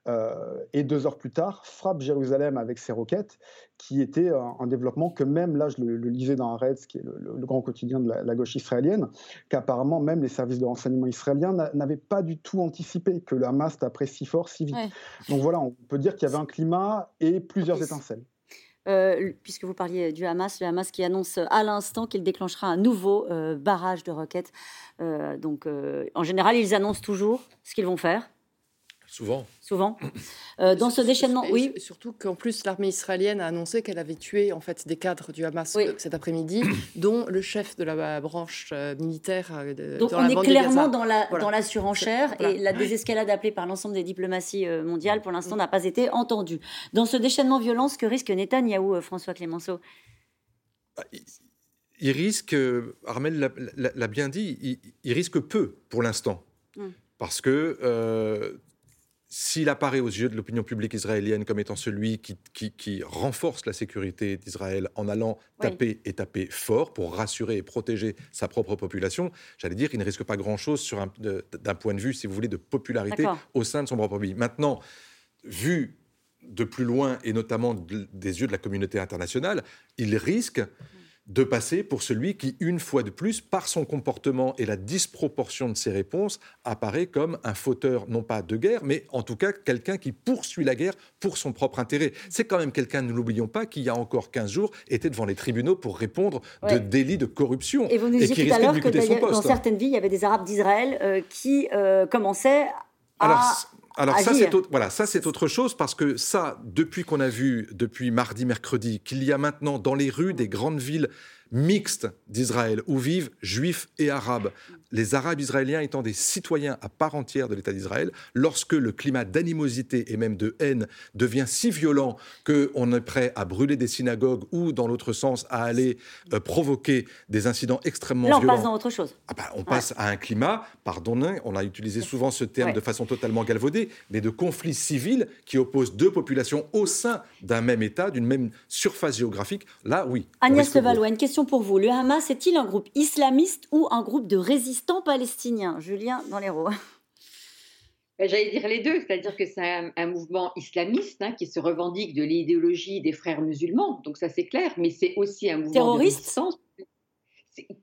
Euh, et deux heures plus tard, frappe Jérusalem avec ses roquettes, qui était un, développement que même, là je le, lisais dans Haaretz, qui est le, grand quotidien de la, gauche israélienne, qu'apparemment même les services de renseignement israéliens n'avaient pas du tout anticipé que le Hamas taperait si fort, si vite. Donc voilà, on peut dire qu'il y avait un climat et plusieurs étincelles. Euh, puisque vous parliez du Hamas, le Hamas qui annonce à l'instant qu'il déclenchera un nouveau euh, barrage de roquettes. Euh, donc, en général, ils annoncent toujours ce qu'ils vont faire. Souvent. Souvent. Euh, dans ce déchaînement, oui. Surtout qu'en plus, l'armée israélienne a annoncé qu'elle avait tué en fait des cadres du Hamas euh, cet après-midi, dont le chef de la branche euh, militaire. De, Donc on est clairement dans la, dans la surenchère et la désescalade appelée par l'ensemble des diplomaties mondiales, pour l'instant, n'a pas été entendue. Dans ce déchaînement violent, ce que risque Netanyahou, François Clémenceau? Bah, il, risque, Armel l'a bien dit, il, risque peu pour l'instant. Hum. Parce que s'il apparaît aux yeux de l'opinion publique israélienne comme étant celui qui, renforce la sécurité d'Israël en allant taper et taper fort pour rassurer et protéger sa propre population, j'allais dire qu'il ne risque pas grand-chose d'un point de vue, si vous voulez, de popularité au sein de son propre pays. Maintenant, vu de plus loin et notamment des yeux de la communauté internationale, il risque de passer pour celui qui, une fois de plus, par son comportement et la disproportion de ses réponses, apparaît comme un fauteur, non pas de guerre, mais en tout cas quelqu'un qui poursuit la guerre pour son propre intérêt. C'est quand même quelqu'un, ne l'oublions pas, qui, il y a encore 15 jours, était devant les tribunaux pour répondre de délits de corruption. Et vous nous disiez tout à l'heure que dans certaines villes, il y avait des Arabes d'Israël euh, qui euh, commençaient à... Alors ça c'est autre, voilà, ça c'est autre chose parce que ça depuis qu'on a vu depuis mardi mercredi qu'il y a maintenant dans les rues des grandes villes mixte d'Israël, où vivent juifs et arabes, les arabes israéliens étant des citoyens à part entière de l'État d'Israël, lorsque le climat d'animosité et même de haine devient si violent qu'on est prêt à brûler des synagogues ou, dans l'autre sens, à aller euh, provoquer des incidents extrêmement Là, on violents. passe dans autre chose. Ah bah, on passe à un climat, pardonnez, on a utilisé souvent ce terme de façon totalement galvaudée, mais de conflits civils qui opposent deux populations au sein d'un même État, d'une même surface géographique. Là, oui. Agnès Levallois, une question pour vous. Le Hamas est-il un groupe islamiste ou un groupe de résistants palestiniens? Julien dans les roues. Ben, j'allais dire les deux, c'est-à-dire que c'est un, mouvement islamiste hein, qui se revendique de l'idéologie des frères musulmans, donc ça c'est clair, mais c'est aussi un mouvement terroriste?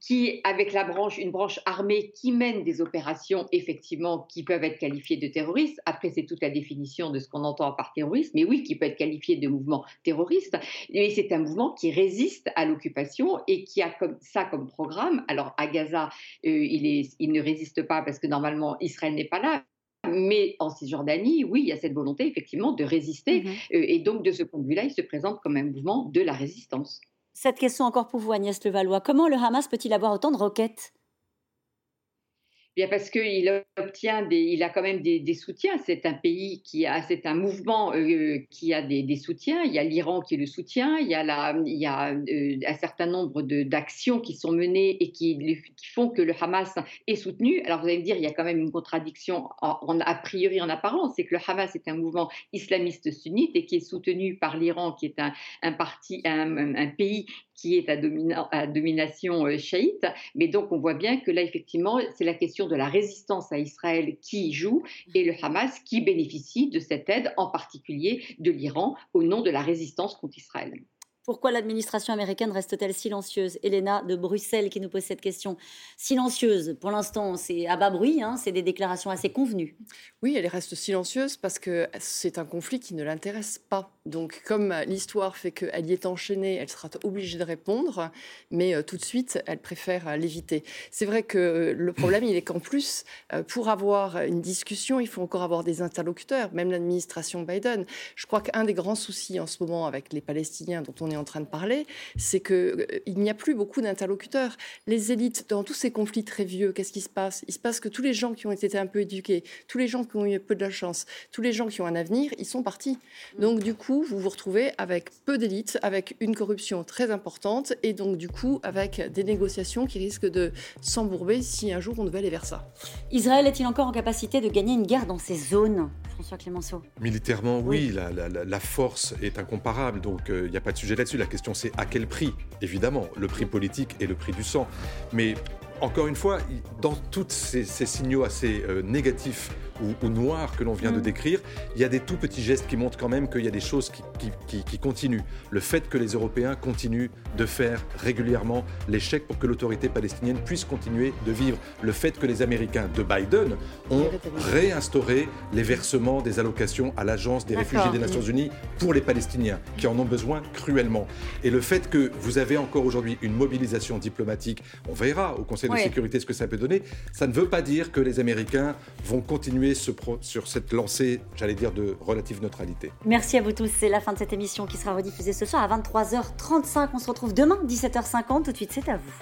Qui, avec la branche, une branche armée qui mène des opérations effectivement qui peuvent être qualifiées de terroristes. Après, c'est toute la définition de ce qu'on entend par terrorisme, mais oui, qui peut être qualifié de mouvement terroriste. Mais c'est un mouvement qui résiste à l'occupation et qui a comme ça comme programme. Alors à Gaza, euh, il, est, il ne résiste pas parce que normalement Israël n'est pas là, mais en Cisjordanie, oui, il y a cette volonté effectivement de résister. Mmh euh, et donc, de ce point de vue-là, il se présente comme un mouvement de la résistance. Cette question encore pour vous, Agnès Levallois? Comment le Hamas peut-il avoir autant de roquettes? Bien parce qu'il obtient des, il a quand même des, soutiens. C'est un pays qui a, c'est un mouvement euh, qui a des, soutiens. Il y a l'Iran qui le soutient. Il y a, la, il y a euh, un certain nombre d'actions qui sont menées et qui, font que le Hamas est soutenu. Alors vous allez me dire, il y a quand même une contradiction a priori en apparence, c'est que le Hamas est un mouvement islamiste sunnite et qui est soutenu par l'Iran, qui est un, un parti, un pays qui est à, à domination euh, chiite. Mais donc, on voit bien que là, effectivement, c'est la question de la résistance à Israël qui joue et le Hamas qui bénéficie de cette aide, en particulier de l'Iran, au nom de la résistance contre Israël. Pourquoi l'administration américaine reste-t-elle silencieuse? Elena de Bruxelles qui nous pose cette question. Silencieuse, pour l'instant, c'est à bas bruit, hein, c'est des déclarations assez convenues. Oui, elle reste silencieuse parce que c'est un conflit qui ne l'intéresse pas. Donc, comme l'histoire fait qu'elle y est enchaînée, elle sera obligée de répondre, mais euh, tout de suite, elle préfère euh, l'éviter. C'est vrai que euh, le problème, il est qu'en plus, pour avoir une discussion, il faut encore avoir des interlocuteurs, même l'administration Biden. Je crois qu'un des grands soucis en ce moment avec les Palestiniens dont on est en train de parler, c'est qu'il euh, il n'y a plus beaucoup d'interlocuteurs. Les élites, dans tous ces conflits très vieux, qu'est-ce qui se passe? Il se passe que tous les gens qui ont été un peu éduqués, tous les gens qui ont eu peu de la chance, tous les gens qui ont un avenir, ils sont partis. Donc du coup, vous vous retrouvez avec peu d'élites, avec une corruption très importante, et donc du coup, avec des négociations qui risquent de s'embourber si un jour on devait aller vers ça. Israël est-il encore en capacité de gagner une guerre dans ces zones François Clémenceau? Militairement, oui, La, force est incomparable, donc il euh, n'y a pas de sujet là-dessus. La question, c'est à quel prix? Évidemment, le prix politique et le prix du sang. Mais encore une fois, dans tous ces, signaux assez euh, négatifs ou, noir que l'on vient de mm. décrire, il y a des tout petits gestes qui montrent quand même qu'il y a des choses qui, continuent. Le fait que les Européens continuent de faire régulièrement chèques pour que l'autorité palestinienne puisse continuer de vivre. Le fait que les Américains de Biden ont réinstauré les versements des allocations à l'Agence des réfugiés des Nations Unies pour les Palestiniens, qui en ont besoin cruellement. Et le fait que vous avez encore aujourd'hui une mobilisation diplomatique, on verra au Conseil de sécurité ce que ça peut donner, ça ne veut pas dire que les Américains vont continuer sur cette lancée, j'allais dire, de relative neutralité. Merci à vous tous. C'est la fin de cette émission qui sera rediffusée ce soir à 23h35. On se retrouve demain, 17h50. Tout de suite, c'est à vous.